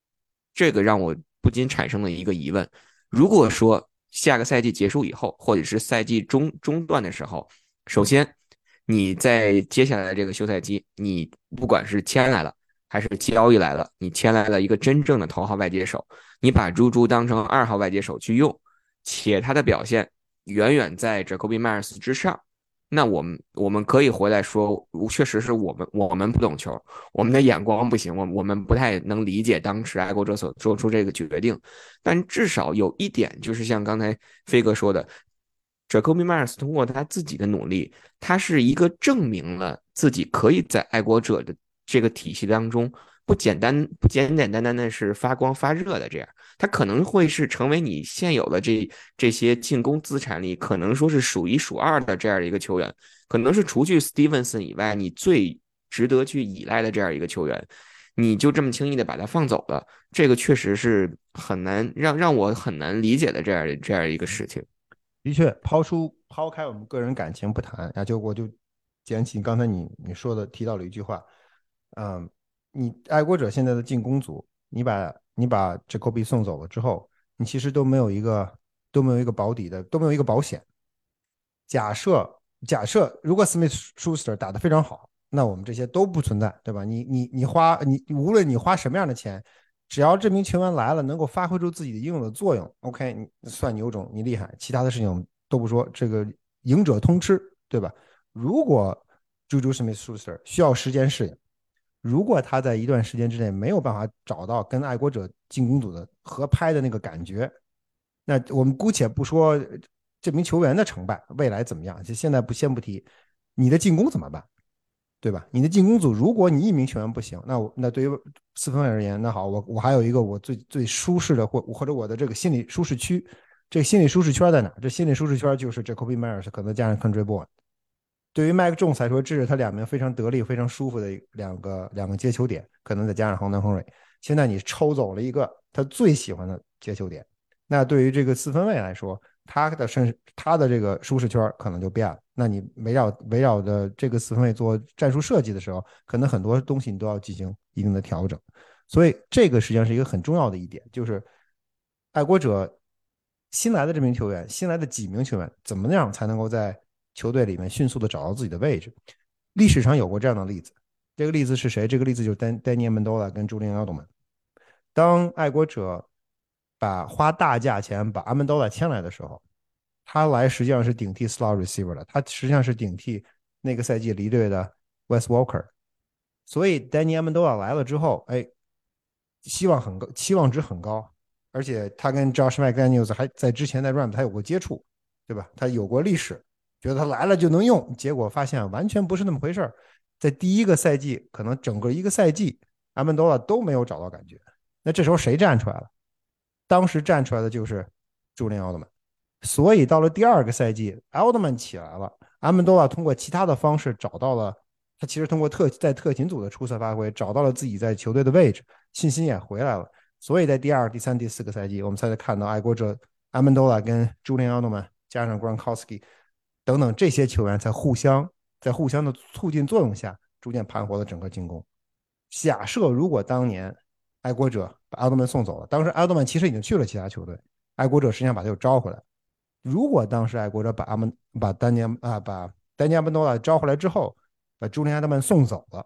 这个让我不禁产生了一个疑问：如果说下个赛季结束以后，或者是赛季中中段的时候，首先你在接下来这个休赛期，你不管是签来了。还是交易来了，你签来了一个真正的头号外接手，你把猪猪当成二号外接手去用，且他的表现远远在 Jacoby Myers 之上，那我们我们可以回来说，确实是我们我们不懂球，我们的眼光不行，我我们不太能理解当时爱国者所做出这个决定，但至少有一点就是像刚才飞哥说的，Jacoby Myers 通过他自己的努力，他是一个证明了自己可以在爱国者的。这个体系当中不简单，不简简单单的是发光发热的，这样他可能会是成为你现有的这这些进攻资产里可能说是数一数二的这样的一个球员，可能是除去 Stevenson 以外你最值得去依赖的这样一个球员，你就这么轻易的把他放走了，这个确实是很难让让我很难理解的这样这样一个事情。的确，抛出抛开我们个人感情不谈啊，就我就捡起刚才你你说的提到了一句话。嗯，你爱国者现在的进攻组，你把你把 Jacoby 送走了之后，你其实都没有一个都没有一个保底的，都没有一个保险。假设假设如果 Smith Schuster 打得非常好，那我们这些都不存在，对吧？你你你花你无论你花什么样的钱，只要这名球员来了，能够发挥出自己的应有的作用，OK，你算你有种，你厉害。其他的事情都不说，这个赢者通吃，对吧？如果 Juju Smith Schuster 需要时间适应。如果他在一段时间之内没有办法找到跟爱国者进攻组的合拍的那个感觉，那我们姑且不说这名球员的成败，未来怎么样，就现在不先不提，你的进攻怎么办，对吧？你的进攻组，如果你一名球员不行，那我那对于四分卫而言，那好，我我还有一个我最最舒适的或或者我的这个心理舒适区，这个心理舒适圈在哪？这心理舒适圈就是这 Kobe Myers 可能加上 Country Boy。对于麦克仲裁说，这是他两名非常得力、非常舒服的两个两个接球点，可能再加上亨登·亨瑞。现在你抽走了一个他最喜欢的接球点，那对于这个四分卫来说，他的身他的这个舒适圈可能就变了。那你围绕围绕着这个四分卫做战术设计的时候，可能很多东西你都要进行一定的调整。所以这个实际上是一个很重要的一点，就是爱国者新来的这名球员，新来的几名球员，怎么样才能够在球队里面迅速的找到自己的位置，历史上有过这样的例子。这个例子是谁？这个例子就是丹丹尼尔·门多拉跟朱利安·奥多曼。当爱国者把花大价钱把阿门多拉签来的时候，他来实际上是顶替 slot receiver 的，他实际上是顶替那个赛季离队的 West Walker。所以丹尼尔·门多拉来了之后，哎，希望很高，期望值很高。而且他跟 Josh McDaniels 还在之前在 Ram 他有过接触，对吧？他有过历史，觉得他来了就能用，结果发现完全不是那么回事在第一个赛季，可能整个一个赛季，阿门多拉都没有找到感觉。那这时候谁站出来了？当时站出来的就是朱利安奥特曼。所以到了第二个赛季，奥特曼起来了，阿曼多拉通过其他的方式找到了他，其实通过特在特勤组的出色发挥，找到了自己在球队的位置，信心也回来了。所以在第二、第三、第四个赛季，我们才能看到爱国者阿曼多拉跟朱利安奥特曼加上 Gronkowski 等等这些球员在互相在互相的促进作用下，逐渐盘活了整个进攻。假设如果当年爱国者把奥德曼送走了，当时阿德曼其实已经去了其他球队，爱国者实际上把他又招回来。如果当时爱国者把阿门把丹尼啊把丹尼阿门多拉招回来之后，把朱利安·阿德曼送走了，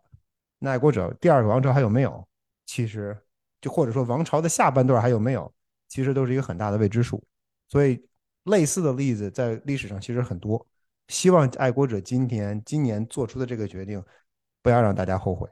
那爱国者第二个王朝还有没有？其实就或者说王朝的下半段还有没有？其实都是一个很大的未知数。所以类似的例子在历史上其实很多。希望爱国者今天今年做出的这个决定，不要让大家后悔。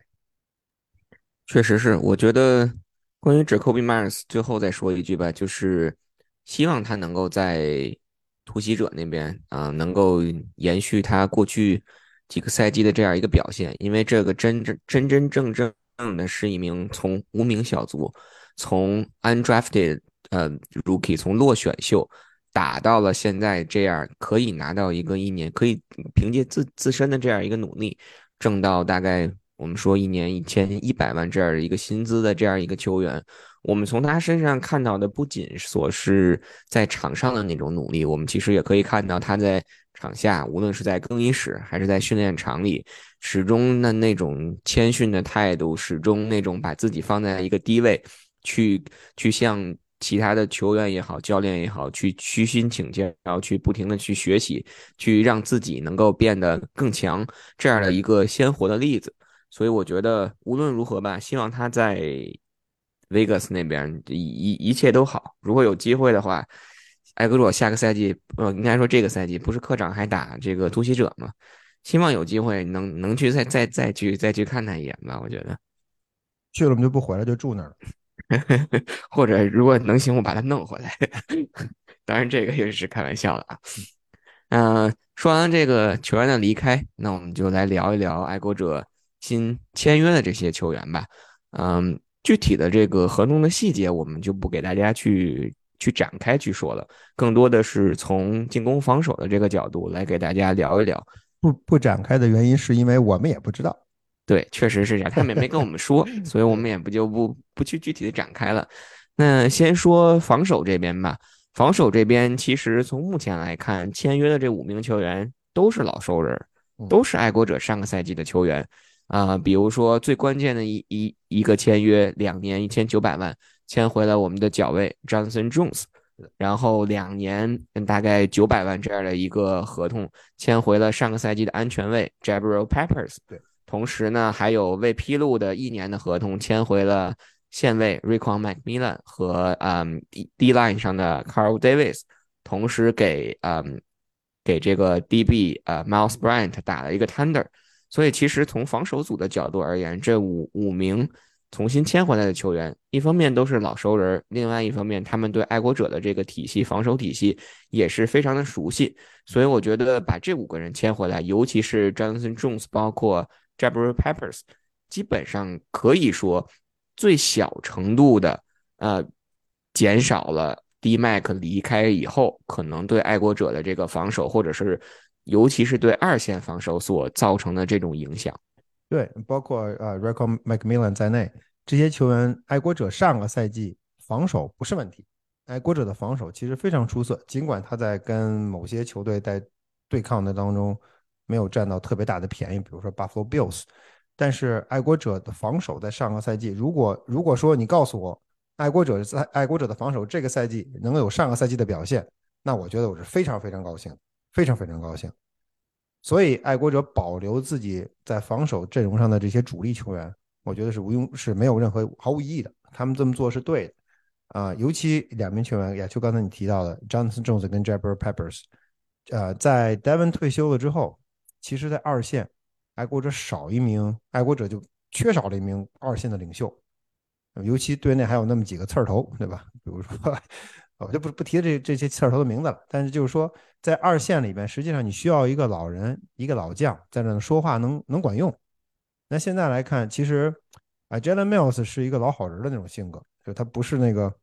确实是，我觉得关于 Jacoby Myers 最后再说一句吧，就是希望他能够在。突袭者那边啊，能够延续他过去几个赛季的这样一个表现，因为这个真真真真正正的是一名从无名小卒，从 undrafted 呃 rookie 从落选秀打到了现在这样，可以拿到一个一年，可以凭借自自身的这样一个努力挣到大概我们说一年一千一百万这样的一个薪资的这样一个球员。我们从他身上看到的不仅所是在场上的那种努力，我们其实也可以看到他在场下，无论是在更衣室还是在训练场里，始终的那种谦逊的态度，始终那种把自己放在一个低位，去去向其他的球员也好，教练也好，去虚心请教，然后去不停的去学习，去让自己能够变得更强，这样的一个鲜活的例子。所以我觉得无论如何吧，希望他在。Vegas 那边一一一切都好。如果有机会的话，埃格洛下个赛季，呃，应该说这个赛季不是客场还打这个突袭者吗？希望有机会能能去再再再去再去看他一眼吧。我觉得去了我们就不回来，就住那儿。或者如果能行，我把他弄回来。当然这个也是开玩笑的啊。嗯，说完这个球员的离开，那我们就来聊一聊爱国者新签约的这些球员吧。嗯。具体的这个合同的细节，我们就不给大家去去展开去说了，更多的是从进攻防守的这个角度来给大家聊一聊。不不展开的原因是因为我们也不知道。对，确实是这样，他们也没跟我们说，所以我们也不就不不去具体的展开了。那先说防守这边吧，防守这边其实从目前来看，签约的这五名球员都是老熟人，都是爱国者上个赛季的球员。啊，比如说最关键的一一一个签约，两年一千九百万签回了我们的角卫 Johnson Jones，然后两年大概九百万这样的一个合同签回了上个赛季的安全卫 Jabril Peppers，对，同时呢还有未披露的一年的合同签回了线位 r i c o n McMillan 和嗯 D line 上的 Carl Davis，同时给嗯给这个 DB 呃 Miles Bryant 打了一个 Tender。所以，其实从防守组的角度而言，这五五名重新签回来的球员，一方面都是老熟人，另外一方面他们对爱国者的这个体系、防守体系也是非常的熟悉。所以，我觉得把这五个人签回来，尤其是 Jonathan Jones，包括 Jabril Peppers，基本上可以说最小程度的呃减少了 D Mac 离开以后可能对爱国者的这个防守或者是。尤其是对二线防守所造成的这种影响，对，包括呃 r e c o McMillan 在内，这些球员，爱国者上个赛季防守不是问题，爱国者的防守其实非常出色，尽管他在跟某些球队在对抗的当中没有占到特别大的便宜，比如说 Buffalo Bills，但是爱国者的防守在上个赛季，如果如果说你告诉我，爱国者在爱国者的防守这个赛季能有上个赛季的表现，那我觉得我是非常非常高兴。非常非常高兴，所以爱国者保留自己在防守阵容上的这些主力球员，我觉得是无用是没有任何毫无意义的。他们这么做是对的啊，尤其两名球员，也就刚才你提到的 Jonathan Jones 跟 Jabber Peppers，呃，在 Devon 退休了之后，其实在二线，爱国者少一名，爱国者就缺少了一名二线的领袖。尤其队内还有那么几个刺儿头，对吧？比如说，我就不不提这这些刺儿头的名字了。但是就是说，在二线里边，实际上你需要一个老人，一个老将在那说话能能管用。那现在来看，其实啊，Jalen Mills 是一个老好人的那种性格，就他不是那个，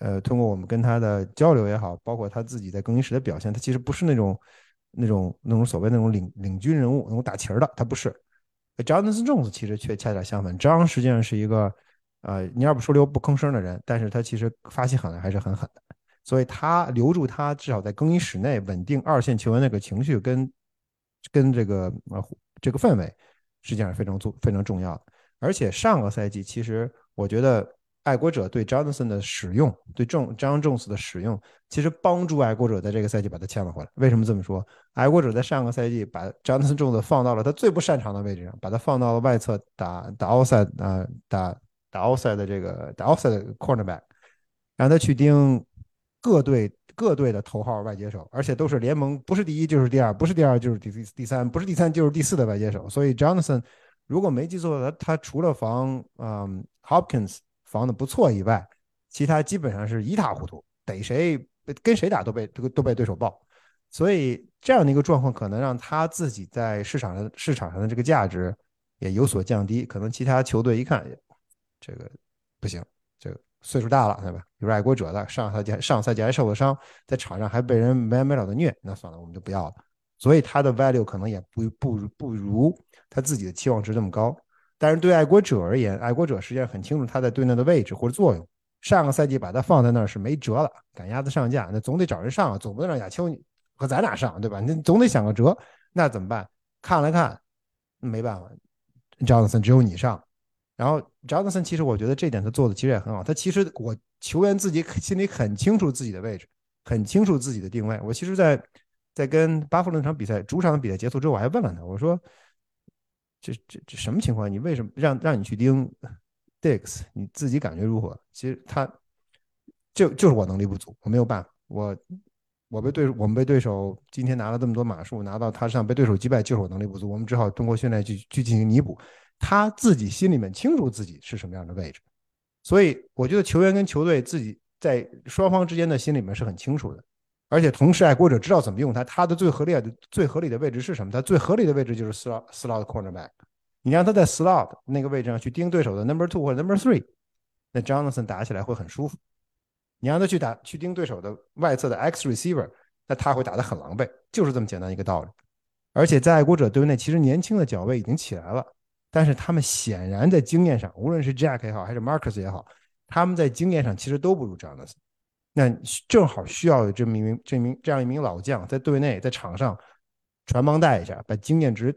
呃，通过我们跟他的交流也好，包括他自己在更衣室的表现，他其实不是那种那种那种所谓那种领领军人物，那种打旗儿的，他不是。Jonathan Jones 其实却恰恰相反，张实际上是一个，呃，你要不说溜不吭声的人，但是他其实发起狠来还是很狠的，所以他留住他，至少在更衣室内稳定二线球员那个情绪跟跟这个呃这个氛围，实际上是非常重非常重要的。而且上个赛季，其实我觉得。爱国者对 Johnson 的使用，对正张 Jones 的使用，其实帮助爱国者在这个赛季把他签了回来。为什么这么说？爱国者在上个赛季把 Johnson Jones 放到了他最不擅长的位置上，把他放到了外侧打打 outside 啊，打打 outside 的这个打 outside cornerback，让他去盯各队各队的头号外接手，而且都是联盟不是第一就是第二，不是第二就是第第三，不是第三就是第四的外接手。所以 Johnson 如果没记错，他他除了防嗯 Hopkins。防的不错以外，其他基本上是一塌糊涂，逮谁跟谁打都被都都被对手爆，所以这样的一个状况可能让他自己在市场上市场上的这个价值也有所降低。可能其他球队一看，这个不行，这个岁数大了，对吧？比如爱国者的上赛季上赛季还受了伤，在场上还被人没完没了的虐，那算了，我们就不要了。所以他的 value 可能也不不不如他自己的期望值这么高。但是对爱国者而言，爱国者实际上很清楚他在队内的位置或者作用。上个赛季把他放在那儿是没辙了，赶鸭子上架，那总得找人上啊，总不能让亚秋和咱俩上，对吧？那总得想个辙。那怎么办？看了看，没办法，Johnson 只有你上。然后 Johnson 其实我觉得这点他做的其实也很好。他其实我球员自己心里很清楚自己的位置，很清楚自己的定位。我其实，在在跟巴弗那场比赛主场的比赛结束之后，我还问了他，我说。这这这什么情况？你为什么让让你去盯 Dix？你自己感觉如何？其实他就就是我能力不足，我没有办法。我我被对我们被对手今天拿了这么多码数，拿到他上被对手击败，就是我能力不足。我们只好通过训练去去进行弥补。他自己心里面清楚自己是什么样的位置，所以我觉得球员跟球队自己在双方之间的心里面是很清楚的。而且同时，爱国者知道怎么用他，他的最合理的最合理的位置是什么？他最合理的位置就是 slot slot cornerback。你让他在 slot 那个位置上去盯对手的 number two 或者 number three，那 Jonathan 打起来会很舒服。你让他去打去盯对手的外侧的 X receiver，那他会打得很狼狈，就是这么简单一个道理。而且在爱国者队内，其实年轻的脚位已经起来了，但是他们显然在经验上，无论是 Jack 也好，还是 Marcus 也好，他们在经验上其实都不如 Jonathan。那正好需要有这么一名、这名这样一名老将在队内、在场上传帮带一下，把经验值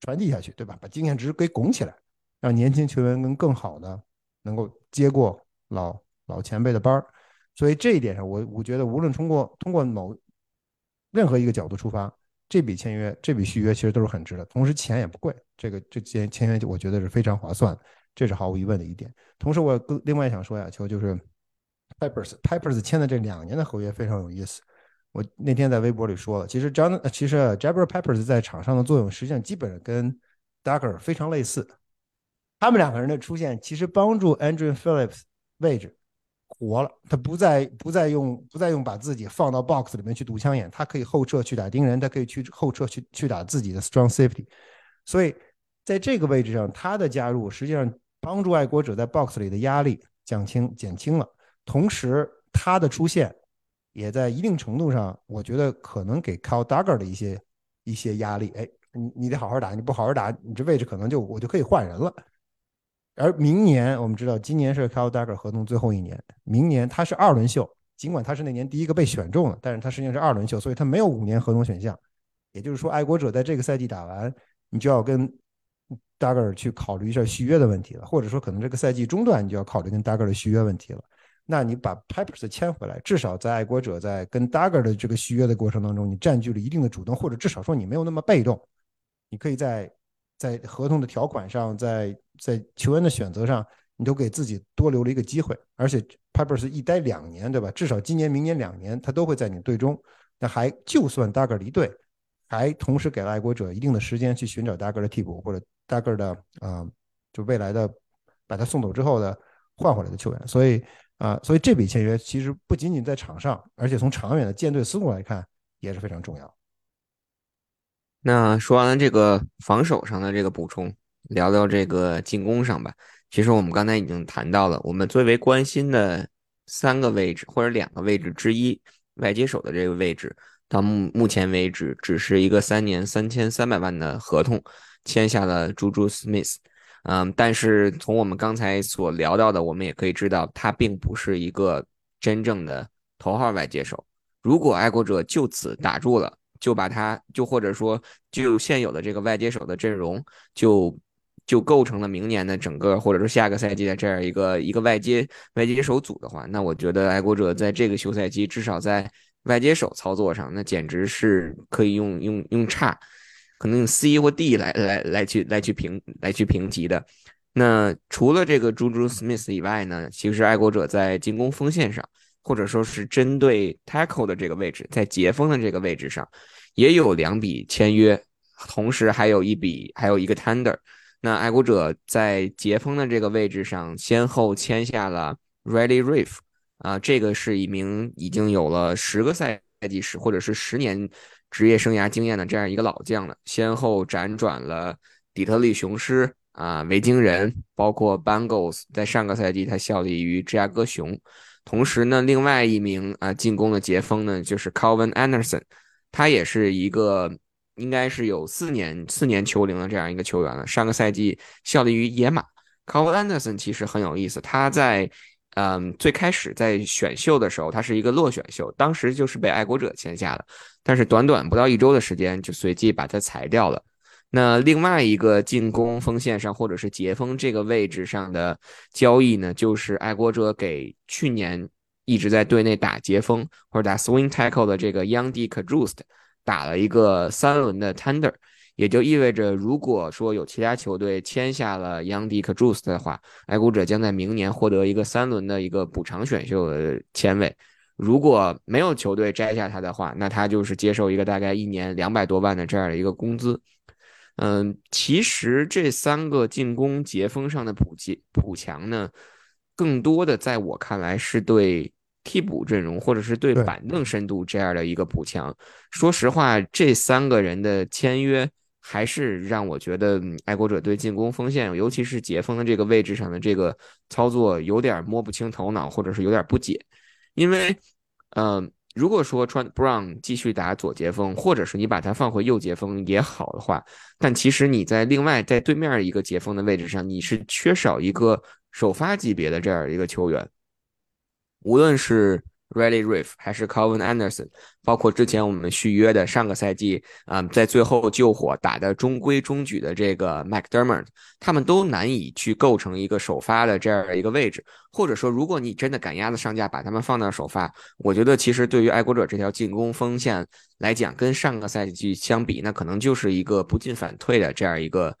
传递下去，对吧？把经验值给拱起来，让年轻球员能更好的能够接过老老前辈的班儿。所以这一点上，我我觉得无论通过通过某任何一个角度出发，这笔签约、这笔续约其实都是很值的，同时钱也不贵。这个这签签约我觉得是非常划算，这是毫无疑问的一点。同时，我另外想说呀，球就是。Pipers Pipers 签的这两年的合约非常有意思。我那天在微博里说了，其实 John 其实 Jabber Pipers 在场上的作用实际上基本上跟 Duggar 非常类似。他们两个人的出现其实帮助 Andrew Phillips 位置活了，他不再不再用不再用把自己放到 box 里面去堵枪眼，他可以后撤去打盯人，他可以去后撤去去打自己的 strong safety。所以在这个位置上，他的加入实际上帮助爱国者在 box 里的压力降轻减轻了。同时，他的出现也在一定程度上，我觉得可能给 Kyle Duggar 的一些一些压力。哎，你你得好好打，你不好好打，你这位置可能就我就可以换人了。而明年我们知道，今年是 Kyle Duggar 合同最后一年，明年他是二轮秀，尽管他是那年第一个被选中的，但是他实际上是二轮秀，所以他没有五年合同选项。也就是说，爱国者在这个赛季打完，你就要跟 Duggar 去考虑一下续约的问题了，或者说可能这个赛季中段你就要考虑跟 Duggar 的续约问题了。那你把 Pipers 签回来，至少在爱国者在跟 Duggar 的这个续约的过程当中，你占据了一定的主动，或者至少说你没有那么被动。你可以在在合同的条款上，在在球员的选择上，你都给自己多留了一个机会。而且 Pipers 一待两年，对吧？至少今年、明年两年，他都会在你队中。那还就算 Duggar 离队，还同时给了爱国者一定的时间去寻找 Duggar 的替补，或者 Duggar 的啊，就未来的把他送走之后的。换回来的球员。所以啊，所以这笔签约其实不仅仅在场上，而且从长远的舰队思路来看也是非常重要。那说完了这个防守上的这个补充，聊聊这个进攻上吧。其实我们刚才已经谈到了，我们最为关心的三个位置或者两个位置之一，外接手的这个位置，到目目前为止只是一个三年三千三百万的合同，签下了 Juju Smith。嗯，但是从我们刚才所聊到的，我们也可以知道，他并不是一个真正的头号外接手。如果爱国者就此打住了，就把他就或者说就现有的这个外接手的阵容就就构成了明年的整个或者说下个赛季的这样一个一个外接外接手组的话，那我觉得爱国者在这个休赛期至少在外接手操作上，那简直是可以用用用差，可能用 C 或 D 来来来去来去评来去评级的。那除了这个 Juju Smith 以外呢，其实爱国者在进攻锋线上。或者说是针对 tackle 的这个位置，在截锋的这个位置上，也有两笔签约，同时还有一笔，还有一个 tender。那爱国者在截锋的这个位置上，先后签下了 Ready Riff，啊，这个是一名已经有了十个赛季史或者是十年职业生涯经验的这样一个老将了，先后辗转了底特律雄狮啊、维京人，包括 Bengals，在上个赛季他效力于芝加哥熊。同时呢，另外一名啊进攻的截锋呢，就是 Calvin Anderson，他也是一个应该是有四年四年球龄的这样一个球员了。上个赛季效力于野马。Calvin Anderson 其实很有意思，他在嗯最开始在选秀的时候，他是一个落选秀，当时就是被爱国者签下的，但是短短不到一周的时间就随即把他裁掉了。那另外一个进攻锋线上或者是截锋这个位置上的交易呢，就是爱国者给去年一直在队内打截锋或者打 swing tackle 的这个 Young D. k a j u s t 打了一个三轮的 tender，也就意味着如果说有其他球队签下了 Young D. k a j u s t 的话，爱国者将在明年获得一个三轮的一个补偿选秀的签位。如果没有球队摘下他的话，那他就是接受一个大概一年两百多万的这样的一个工资。嗯，其实这三个进攻截锋上的补强补强呢，更多的在我看来是对替补阵容或者是对板凳深度这样的一个补强。说实话，这三个人的签约还是让我觉得爱国者对进攻锋线，尤其是截锋的这个位置上的这个操作有点摸不清头脑，或者是有点不解，因为，呃。如果说穿 Brown 继续打左截锋，或者是你把他放回右截锋也好的话，但其实你在另外在对面一个截锋的位置上，你是缺少一个首发级别的这样一个球员，无论是。Riley Reef 还是 Calvin Anderson，包括之前我们续约的上个赛季嗯，在最后救火打的中规中矩的这个 McDermott，他们都难以去构成一个首发的这样的一个位置。或者说，如果你真的赶鸭子上架，把他们放到首发，我觉得其实对于爱国者这条进攻锋线来讲，跟上个赛季相比，那可能就是一个不进反退的这样一个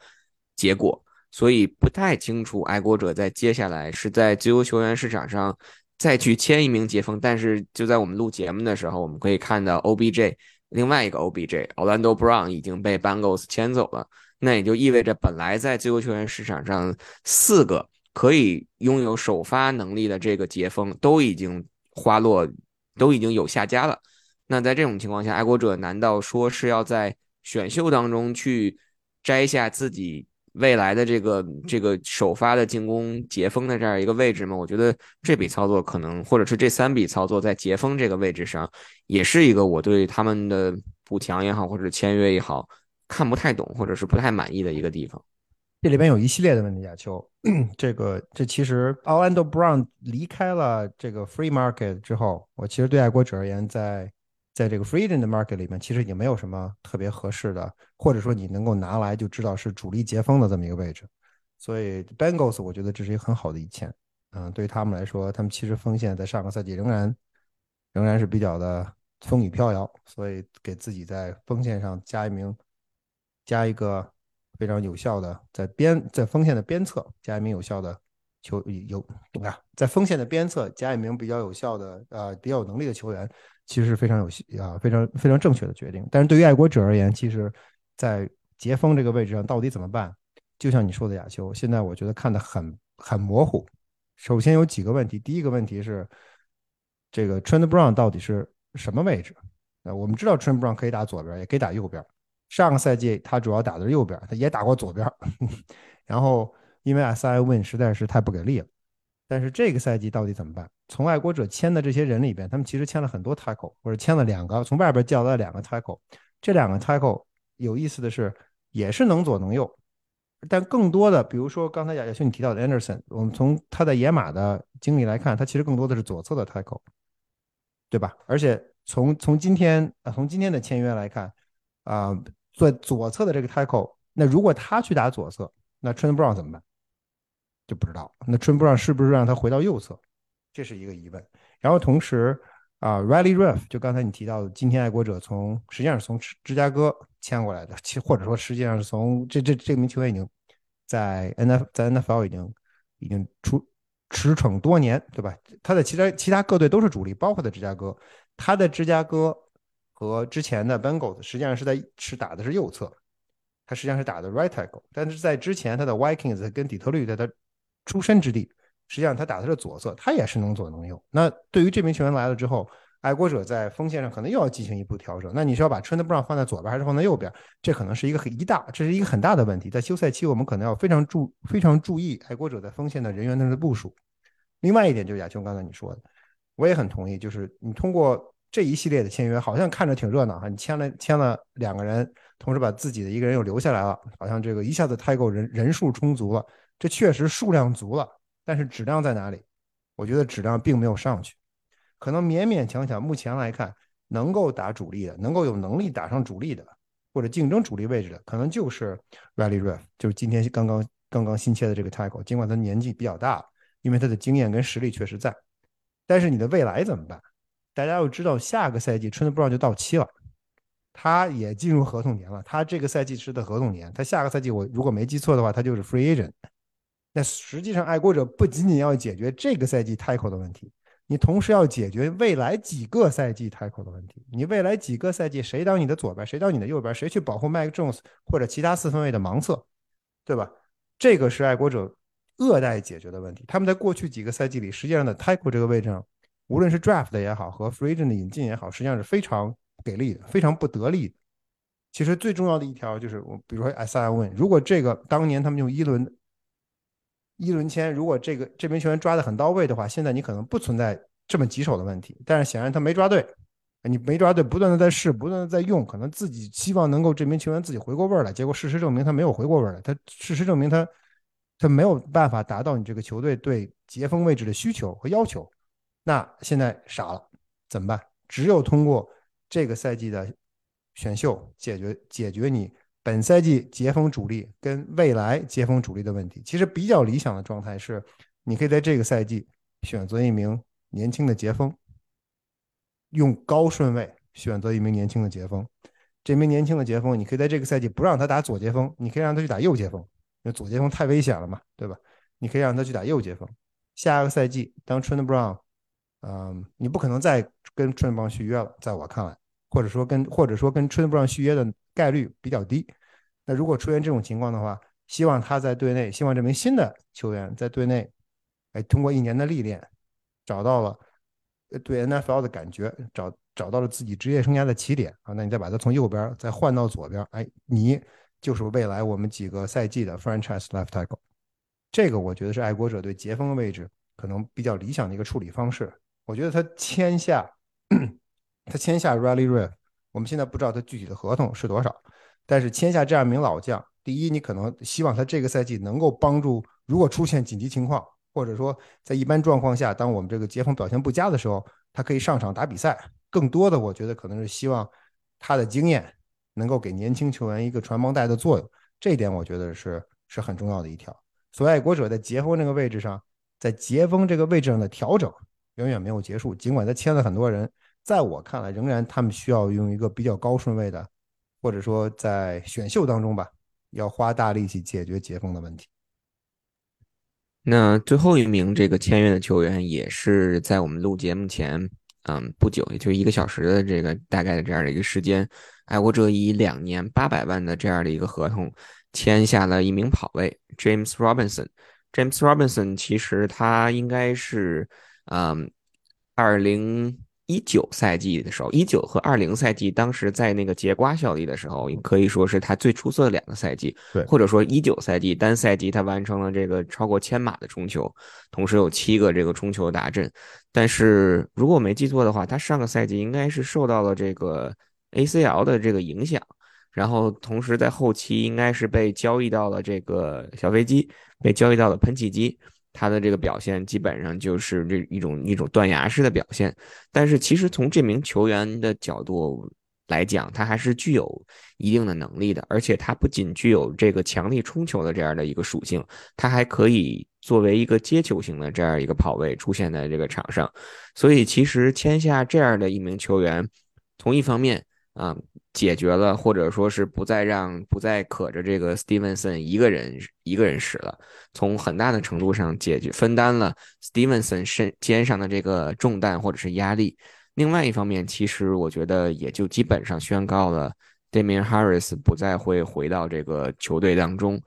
结果。所以不太清楚爱国者在接下来是在自由球员市场上。再去签一名截锋，但是就在我们录节目的时候，我们可以看到 OBJ 另外一个 OBJ Orlando Brown 已经被 Bengals 签走了，那也就意味着本来在自由球员市场上四个可以拥有首发能力的这个截锋都已经花落，都已经有下家了。那在这种情况下，爱国者难道说是要在选秀当中去摘下自己？未来的这个这个首发的进攻截锋的这样一个位置嘛，我觉得这笔操作可能，或者是这三笔操作在截锋这个位置上，也是一个我对他们的补强也好，或者签约也好，看不太懂，或者是不太满意的一个地方。这里边有一系列的问题，亚秋，这个这其实 Orlando Brown 离开了这个 Free Market 之后，我其实对爱国者而言，在在这个 free agent market 里面，其实已经没有什么特别合适的，或者说你能够拿来就知道是主力接风的这么一个位置。所以 Bengals 我觉得这是一个很好的一签。嗯，对于他们来说，他们其实锋线在上个赛季仍然仍然是比较的风雨飘摇，所以给自己在锋线上加一名加一个非常有效的在边在锋线的边侧加一名有效的球有啊，在锋线的边侧加一名比较有效的呃比较有能力的球员。其实是非常有啊，非常非常正确的决定。但是对于爱国者而言，其实，在截锋这个位置上到底怎么办？就像你说的，亚秋，现在我觉得看得很很模糊。首先有几个问题，第一个问题是这个 Trent Brown 到底是什么位置？呃，我们知道 Trent Brown 可以打左边，也可以打右边。上个赛季他主要打的是右边，他也打过左边。然后因为 S I Win 实在是太不给力了。但是这个赛季到底怎么办？从爱国者签的这些人里边，他们其实签了很多 tackle，或者签了两个，从外边叫来两个 tackle。这两个 tackle 有意思的是，也是能左能右。但更多的，比如说刚才亚亚兄你提到的 Anderson，我们从他在野马的经历来看，他其实更多的是左侧的 tackle，对吧？而且从从今天啊，从今天的签约来看，啊，做左侧的这个 tackle，那如果他去打左侧，那 t r e n Brown 怎么办？就不知道。那春部长是不是让他回到右侧？这是一个疑问。然后同时啊，Riley Ruff，就刚才你提到的，今天爱国者从实际上是从芝加哥签过来的，其 或者说实际上是从这这这名球员已经在 N F 在 N F L 已经已经出驰骋多年，对吧？他的其他其他各队都是主力，包括在芝加哥。他的芝加哥和之前的 Bengals 实际上是在是打的是右侧，他实际上是打的 right tackle，但是在之前他的 Vikings 跟底特律在他出身之地，实际上他打的是左侧，他也是能左能右。那对于这名球员来了之后，爱国者在锋线上可能又要进行一步调整。那你是要把 Trent Brown 放在左边还是放在右边？这可能是一个很一大，这是一个很大的问题。在休赛期，我们可能要非常注非常注意爱国者在锋线的人员的部署。另外一点就是亚琼刚才你说的，我也很同意，就是你通过这一系列的签约，好像看着挺热闹哈，你签了签了两个人，同时把自己的一个人又留下来了，好像这个一下子太够人人数充足了，这确实数量足了，但是质量在哪里？我觉得质量并没有上去，可能勉勉强强，目前来看能够打主力的，能够有能力打上主力的，或者竞争主力位置的，可能就是 Riley Ruff，就是今天刚刚刚刚新切的这个 Tackle，尽管他年纪比较大。因为他的经验跟实力确实在，但是你的未来怎么办？大家要知道，下个赛季 Trent Brown 就到期了，他也进入合同年了。他这个赛季是的合同年，他下个赛季我如果没记错的话，他就是 Free Agent。那实际上，爱国者不仅仅要解决这个赛季 Tackle 的问题，你同时要解决未来几个赛季 Tackle 的问题。你未来几个赛季谁当你的左边，谁当你的右边，谁去保护 Mike Jones 或者其他四分卫的盲测，对吧？这个是爱国者。恶待解决的问题，他们在过去几个赛季里，实际上的 tackle 这个位置上，无论是 draft 也好，和 free agent 的引进也好，实际上是非常给力的，非常不得力的。其实最重要的一条就是，我比如说 S I 问，如果这个当年他们用一轮一轮签，如果这个这名球员抓的很到位的话，现在你可能不存在这么棘手的问题。但是显然他没抓对，你没抓对，不断的在试，不断的在用，可能自己希望能够这名球员自己回过味儿来，结果事实证明他没有回过味儿来，他事实证明他。他没有办法达到你这个球队对截锋位置的需求和要求，那现在傻了，怎么办？只有通过这个赛季的选秀解决解决你本赛季截锋主力跟未来截锋主力的问题。其实比较理想的状态是，你可以在这个赛季选择一名年轻的截锋，用高顺位选择一名年轻的截锋。这名年轻的截锋，你可以在这个赛季不让他打左截锋，你可以让他去打右截锋。因为左接锋太危险了嘛，对吧？你可以让他去打右接锋。下个赛季当 Trent Brown，嗯，你不可能再跟 Trent Brown 续约了，在我看来，或者说跟或者说跟 Trent Brown 续约的概率比较低。那如果出现这种情况的话，希望他在队内，希望这名新的球员在队内，哎，通过一年的历练，找到了对 NFL 的感觉，找找到了自己职业生涯的起点啊。那你再把他从右边再换到左边，哎，你。就是未来我们几个赛季的 franchise left tackle，这个我觉得是爱国者对杰锋的位置可能比较理想的一个处理方式。我觉得他签下 他签下 Riley Reef，我们现在不知道他具体的合同是多少，但是签下这样一名老将，第一，你可能希望他这个赛季能够帮助，如果出现紧急情况，或者说在一般状况下，当我们这个杰锋表现不佳的时候，他可以上场打比赛。更多的，我觉得可能是希望他的经验。能够给年轻球员一个传帮带的作用，这一点我觉得是是很重要的一条。所以爱国者在截锋这个位置上，在杰锋这个位置上的调整远远没有结束。尽管他签了很多人，在我看来，仍然他们需要用一个比较高顺位的，或者说在选秀当中吧，要花大力气解决截锋的问题。那最后一名这个签约的球员，也是在我们录节目前。嗯，不久，也就一个小时的这个大概的这样的一个时间，爱国者以两年八百万的这样的一个合同签下了一名跑位 James Robinson。James Robinson 其实他应该是，嗯，二零一九赛季的时候，一九和二零赛季，当时在那个节瓜效力的时候，可以说是他最出色的两个赛季。对，或者说一九赛季单赛季他完成了这个超过千码的冲球，同时有七个这个冲球达阵。但是如果我没记错的话，他上个赛季应该是受到了这个 ACL 的这个影响。然后同时在后期应该是被交易到了这个小飞机，被交易到了喷气机，他的这个表现基本上就是这一种一种断崖式的表现。但是其实从这名球员的角度来讲，他还是具有一定的能力的，而且他不仅具有这个强力冲球的这样的一个属性，他还可以作为一个接球型的这样一个跑位出现在这个场上。所以其实签下这样的一名球员，从一方面啊。解决了，或者说是不再让不再可着这个 Stevenson 一个人一个人使了，从很大的程度上解决分担了 Stevenson 身肩上的这个重担或者是压力。另外一方面，其实我觉得也就基本上宣告了 Damian Harris 不再会回到这个球队当中。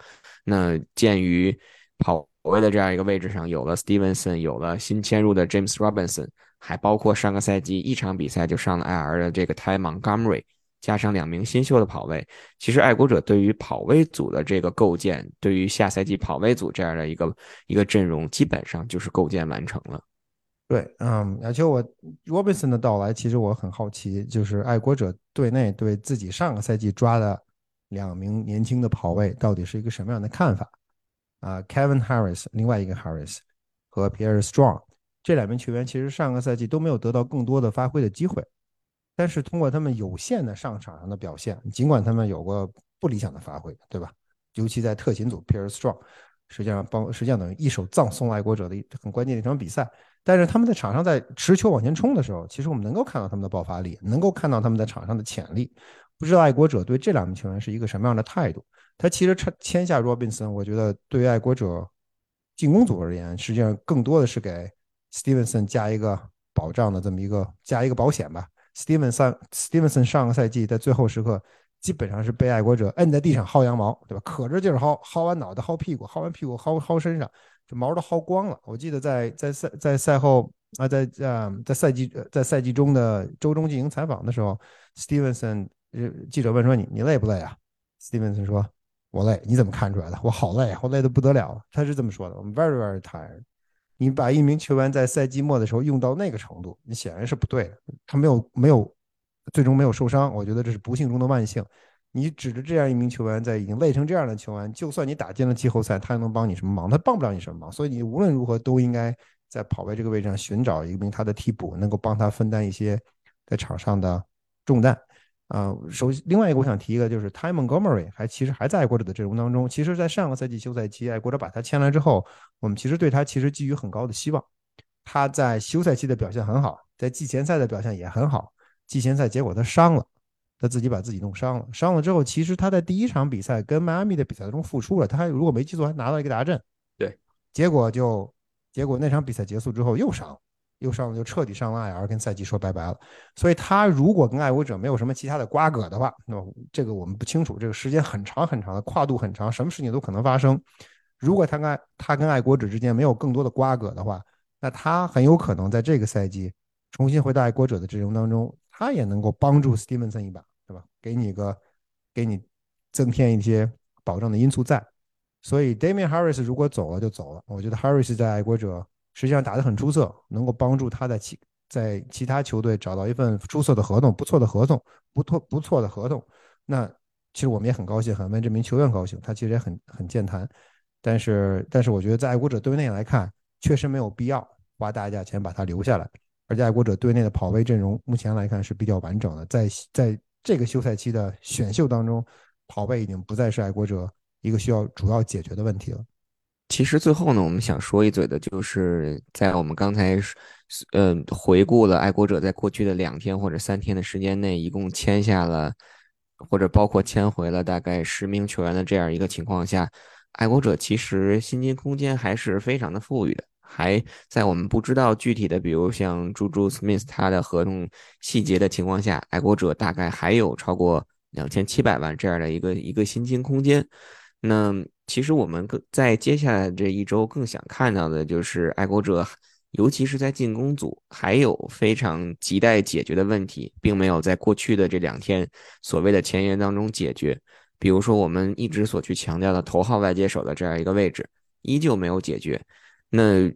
那鉴于跑位的这样一个位置上有了 Stevenson，有了新迁入的 James Robinson，还包括上个赛季一场比赛就上了 IR 的这个 Ty Montgomery。加上两名新秀的跑位，其实爱国者对于跑位组的这个构建，对于下赛季跑位组这样的一个一个阵容，基本上就是构建完成了。对，嗯，而且我 Robinson 的到来，其实我很好奇，就是爱国者队内对自己上个赛季抓的两名年轻的跑位，到底是一个什么样的看法？啊，Kevin Harris，另外一个 Harris 和 Pierre Strong 这两名球员，其实上个赛季都没有得到更多的发挥的机会。但是通过他们有限的上场上的表现，尽管他们有过不理想的发挥，对吧？尤其在特勤组，Pierre Strong，实际上帮实际上等于一手葬送爱国者的一很关键的一场比赛。但是他们在场上在持球往前冲的时候，其实我们能够看到他们的爆发力，能够看到他们在场上的潜力。不知道爱国者对这两名球员是一个什么样的态度？他其实签签下 Robinson，我觉得对于爱国者进攻组而言，实际上更多的是给 Stevenson 加一个保障的这么一个加一个保险吧。Stevenson Stevenson 上个赛季在最后时刻基本上是被爱国者摁在地上薅羊毛，对吧？可着劲儿薅，薅完脑袋薅屁股，薅完屁股薅薅身上，这毛都薅光了。我记得在在赛在赛后啊，在啊在赛季在赛季中的周中进行采访的时候，Stevenson 记者问说：“你你累不累啊？”Stevenson 说：“我累。”你怎么看出来的？我好累，我累得不得了。他是这么说的：“I'm very very tired。”你把一名球员在赛季末的时候用到那个程度，你显然是不对的。他没有没有最终没有受伤，我觉得这是不幸中的万幸。你指着这样一名球员在已经累成这样的球员，就算你打进了季后赛，他还能帮你什么忙？他帮不了你什么忙。所以你无论如何都应该在跑位这个位置上寻找一名他的替补，能够帮他分担一些在场上的重担。啊，首另外一个我想提一个，就是 Ty Montgomery 还其实还在爱国者的阵容当中。其实，在上个赛季休赛期，爱国者把他签来之后，我们其实对他其实寄予很高的希望。他在休赛期的表现很好，在季前赛的表现也很好。季前赛结果他伤了，他自己把自己弄伤了。伤了之后，其实他在第一场比赛跟迈阿密的比赛中复出了，他还如果没记错还拿到一个达阵。对，结果就结果那场比赛结束之后又伤了。又上了就彻底上了 IR，跟赛季说拜拜了。所以他如果跟爱国者没有什么其他的瓜葛的话，那么这个我们不清楚。这个时间很长很长的跨度很长，什么事情都可能发生。如果他跟他跟爱国者之间没有更多的瓜葛的话，那他很有可能在这个赛季重新回到爱国者的阵容当中，他也能够帮助 Stevenson 一把，对吧？给你个给你增添一些保障的因素在。所以 Damian Harris 如果走了就走了，我觉得 Harris 在爱国者。实际上打得很出色，能够帮助他在其在其他球队找到一份出色的合同，不错的合同，不错不错的合同。那其实我们也很高兴，很为这名球员高兴，他其实也很很健谈。但是但是我觉得在爱国者队内来看，确实没有必要花大价钱把他留下来。而且爱国者队内的跑位阵容目前来看是比较完整的，在在这个休赛期的选秀当中，跑位已经不再是爱国者一个需要主要解决的问题了。其实最后呢，我们想说一嘴的，就是在我们刚才呃回顾了爱国者在过去的两天或者三天的时间内，一共签下了或者包括签回了大概十名球员的这样一个情况下，爱国者其实薪金空间还是非常的富裕的。还在我们不知道具体的，比如像朱朱斯密斯他的合同细节的情况下，爱国者大概还有超过两千七百万这样的一个一个薪金空间。那其实我们更在接下来这一周更想看到的就是爱国者，尤其是在进攻组还有非常亟待解决的问题，并没有在过去的这两天所谓的前言当中解决。比如说我们一直所去强调的头号外接手的这样一个位置，依旧没有解决。那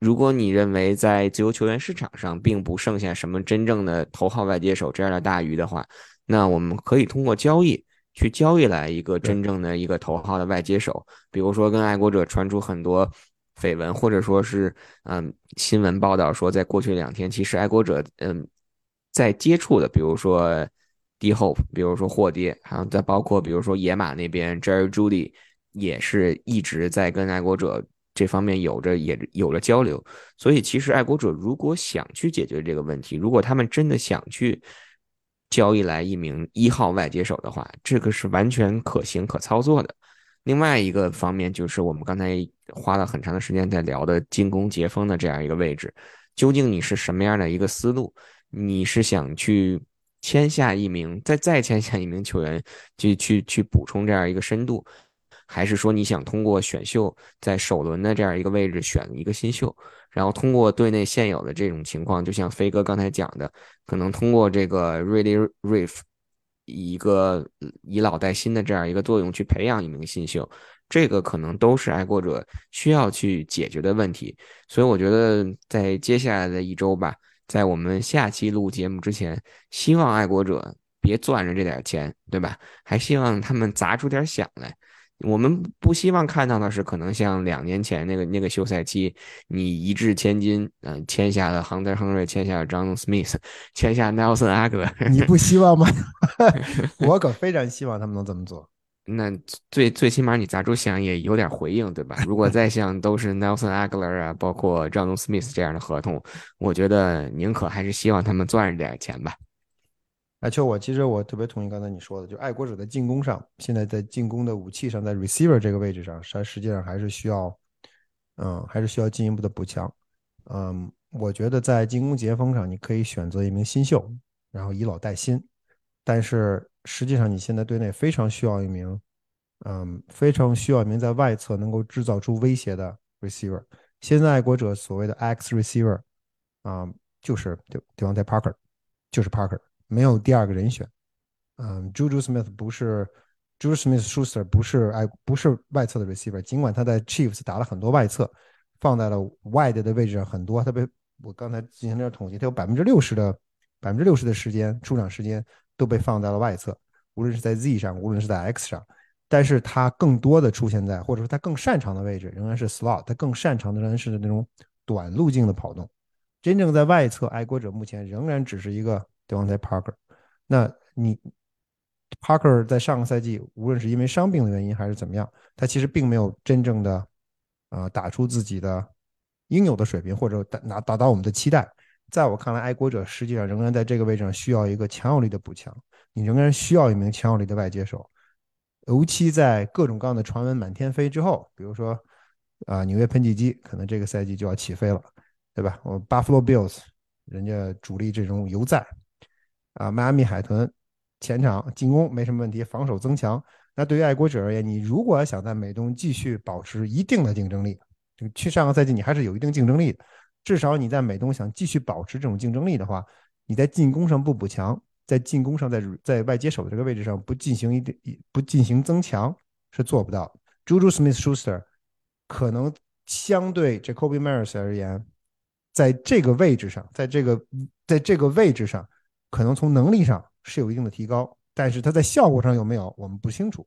如果你认为在自由球员市场上并不剩下什么真正的头号外接手这样的大鱼的话，那我们可以通过交易去交易来一个真正的一个头号的外接手。比如说，跟爱国者传出很多绯闻，或者说是嗯新闻报道说，在过去两天，其实爱国者嗯在接触的，比如说 D Hope，比如说霍爹，还有再包括比如说野马那边 Jerry Judy，也是一直在跟爱国者。这方面有着也有了交流，所以其实爱国者如果想去解决这个问题，如果他们真的想去交易来一名一号外接手的话，这个是完全可行可操作的。另外一个方面就是我们刚才花了很长的时间在聊的进攻截锋的这样一个位置，究竟你是什么样的一个思路？你是想去签下一名，再再签下一名球员，去去去补充这样一个深度？还是说你想通过选秀在首轮的这样一个位置选一个新秀，然后通过队内现有的这种情况，就像飞哥刚才讲的，可能通过这个 Really Riff 一个以老带新的这样一个作用去培养一名新秀，这个可能都是爱国者需要去解决的问题。所以我觉得在接下来的一周吧，在我们下期录节目之前，希望爱国者别攥着这点钱，对吧？还希望他们砸出点响来。我们不希望看到的是，可能像两年前那个那个休赛期，你一掷千金，嗯，签下了亨德亨瑞，签下了张 Smith，签下 Nelson Agler，你不希望吗？我可非常希望他们能这么做。那最最起码你砸出响也有点回应，对吧？如果再像都是 Nelson Agler 啊，包括张 Smith 这样的合同，我觉得宁可还是希望他们赚着点钱吧。而且我其实我特别同意刚才你说的，就爱国者在进攻上，现在在进攻的武器上，在 receiver 这个位置上，实际上还是需要，嗯，还是需要进一步的补强。嗯，我觉得在进攻截锋上，你可以选择一名新秀，然后以老带新。但是实际上你现在队内非常需要一名，嗯，非常需要一名在外侧能够制造出威胁的 receiver。现在爱国者所谓的 X receiver，啊，就是对对方在 Parker，就是 Parker。没有第二个人选，嗯，Juju Smith 不是，Juju Smith Schuster 不是哎不是外侧的 receiver，尽管他在 Chiefs 打了很多外侧，放在了 wide 的位置上很多，他被我刚才进行了统计，他有百分之六十的百分之六十的时间出场时间都被放在了外侧，无论是在 Z 上，无论是在 X 上，但是他更多的出现在或者说他更擅长的位置仍然是 slot，他更擅长的仍然是那种短路径的跑动，真正在外侧，爱国者目前仍然只是一个。对方在 Parker，那你 Parker 在上个赛季，无论是因为伤病的原因还是怎么样，他其实并没有真正的啊打出自己的应有的水平，或者达达达到我们的期待。在我看来，爱国者实际上仍然在这个位置上需要一个强有力的补强，你仍然需要一名强有力的外接手。尤其在各种各样的传闻满天飞之后，比如说啊纽约喷气机可能这个赛季就要起飞了，对吧？我 Buffalo Bills 人家主力这种犹在。啊，迈阿密海豚前场进攻没什么问题，防守增强。那对于爱国者而言，你如果想在美东继续保持一定的竞争力，就去上个赛季你还是有一定竞争力的。至少你在美东想继续保持这种竞争力的话，你在进攻上不补强，在进攻上在在外接手的这个位置上不进行一定不进行增强是做不到。Juju Smith-Schuster 可能相对 Jacoby Myers 而言，在这个位置上，在这个在这个位置上。可能从能力上是有一定的提高，但是他在效果上有没有，我们不清楚。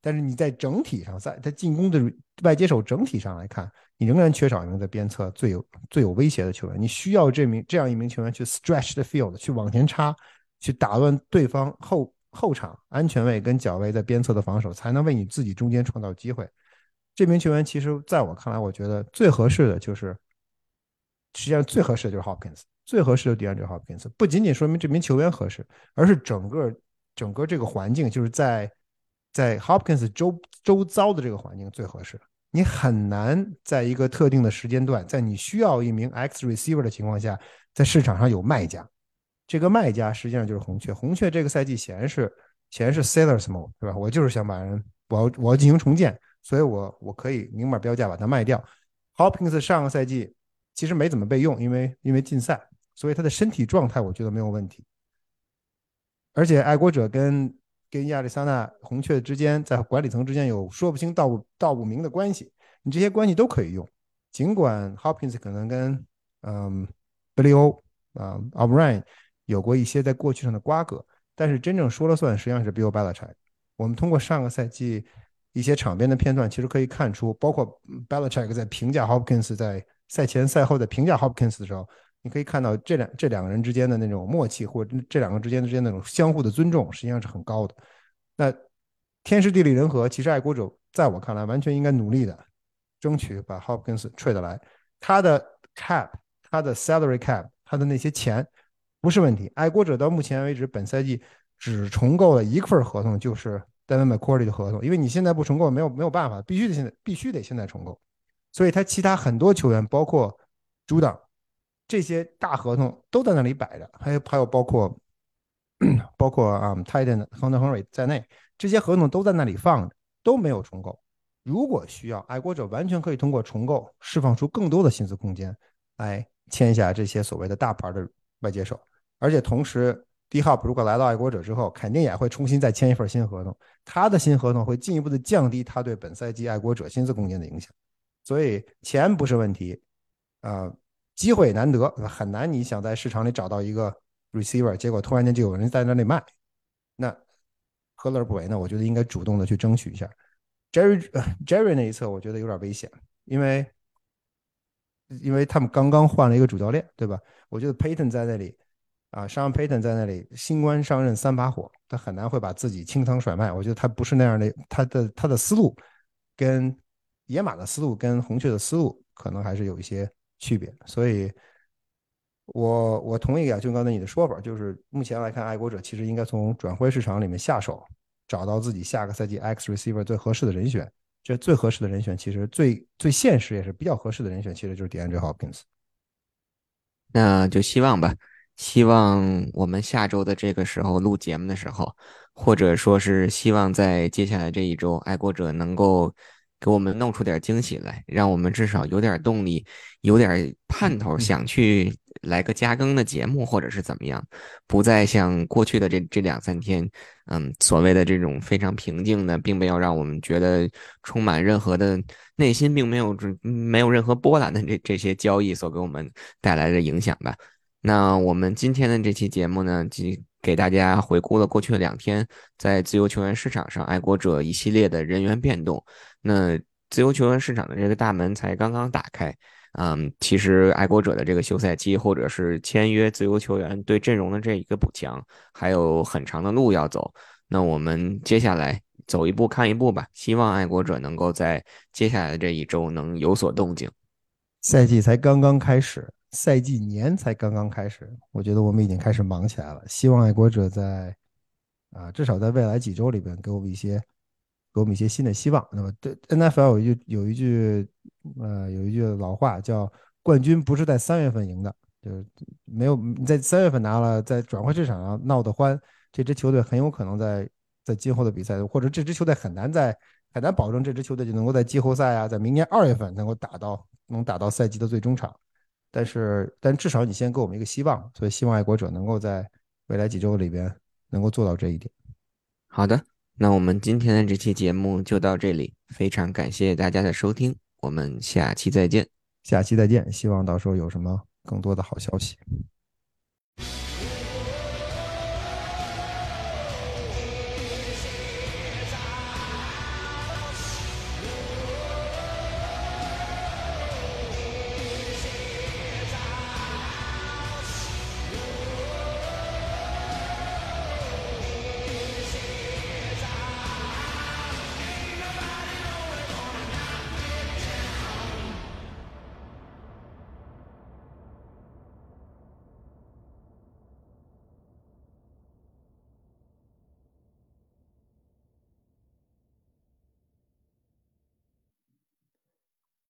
但是你在整体上，在在进攻的外接手整体上来看，你仍然缺少一名在边侧最有最有威胁的球员。你需要这名这样一名球员去 stretch the field，去往前插，去打乱对方后后场安全位跟脚位在边侧的防守，才能为你自己中间创造机会。这名球员其实在我看来，我觉得最合适的就是，实际上最合适的就是 Hopkins。最合适的 DeAndre Hopkins 不仅仅说明这名球员合适，而是整个整个这个环境就是在在 Hopkins 周周遭的这个环境最合适。你很难在一个特定的时间段，在你需要一名 X receiver 的情况下，在市场上有卖家。这个卖家实际上就是红雀。红雀这个赛季显然是显然是 Sellers mode，对吧？我就是想把人，我要我要进行重建，所以我我可以明码标价把它卖掉。Hopkins 上个赛季其实没怎么被用，因为因为禁赛，所以他的身体状态我觉得没有问题。而且爱国者跟跟亚利桑那红雀之间在管理层之间有说不清道不道不明的关系，你这些关系都可以用。尽管 Hopkins 可能跟嗯 Billy O 啊 O'Brien 有过一些在过去上的瓜葛，但是真正说了算实际上是 Bill Belichick。我们通过上个赛季一些场边的片段，其实可以看出，包括 Belichick 在评价 Hopkins 在赛前赛后在评价 Hopkins 的时候。你可以看到这两这两个人之间的那种默契，或者这两个之间之间那种相互的尊重，实际上是很高的。那天时地利人和，其实爱国者在我看来完全应该努力的，争取把 Hopkins trade 来。他的 cap，他的 salary cap，他的那些钱不是问题。爱国者到目前为止本赛季只重构了一份合同，就是 Devin McCourty 的合同，因为你现在不重构没有没有办法，必须得现在必须得现在重构。所以他其他很多球员，包括主党。这些大合同都在那里摆着，还有还有包括包括啊，Titan、Hunter Henry 在内，这些合同都在那里放着，都没有重构。如果需要，爱国者完全可以通过重构释放出更多的薪资空间，来签下这些所谓的大牌的外接手。而且同时，D Hop 如果来到爱国者之后，肯定也会重新再签一份新合同，他的新合同会进一步的降低他对本赛季爱国者薪资空间的影响。所以钱不是问题，啊。机会难得，很难。你想在市场里找到一个 receiver，结果突然间就有人在那里卖，那何乐而不为呢？我觉得应该主动的去争取一下。Jerry Jerry 那一侧，我觉得有点危险，因为因为他们刚刚换了一个主教练，对吧？我觉得 Payton 在那里啊，上 Payton 在那里，新官上任三把火，他很难会把自己清仓甩卖。我觉得他不是那样的，他的他的思路跟野马的思路跟红雀的思路可能还是有一些。区别，所以，我我同意啊，就刚才你的说法，就是目前来看，爱国者其实应该从转会市场里面下手，找到自己下个赛季 X receiver 最合适的人选。这最合适的人选，其实最最现实也是比较合适的人选，其实就是 DeAndre Hopkins。那就希望吧，希望我们下周的这个时候录节目的时候，或者说是希望在接下来这一周，爱国者能够。给我们弄出点惊喜来，让我们至少有点动力，有点盼头，想去来个加更的节目，或者是怎么样，不再像过去的这这两三天，嗯，所谓的这种非常平静的，并没有让我们觉得充满任何的内心，并没有没有任何波澜的这这些交易所给我们带来的影响吧。那我们今天的这期节目呢，即给大家回顾了过去的两天在自由球员市场上爱国者一系列的人员变动。那自由球员市场的这个大门才刚刚打开，嗯，其实爱国者的这个休赛期或者是签约自由球员对阵容的这一个补强，还有很长的路要走。那我们接下来走一步看一步吧，希望爱国者能够在接下来的这一周能有所动静。赛季才刚刚开始，赛季年才刚刚开始，我觉得我们已经开始忙起来了。希望爱国者在啊，至少在未来几周里边给我们一些。给我们一些新的希望。那么，对 N F L 有一句有一句呃有一句老话叫“冠军不是在三月份赢的”，就是没有你在三月份拿了，在转会市场上闹得欢，这支球队很有可能在在今后的比赛，或者这支球队很难在很难保证这支球队就能够在季后赛啊，在明年二月份能够打到能打到赛季的最终场。但是，但至少你先给我们一个希望，所以希望爱国者能够在未来几周里边能够做到这一点。好的。那我们今天的这期节目就到这里，非常感谢大家的收听，我们下期再见，下期再见，希望到时候有什么更多的好消息。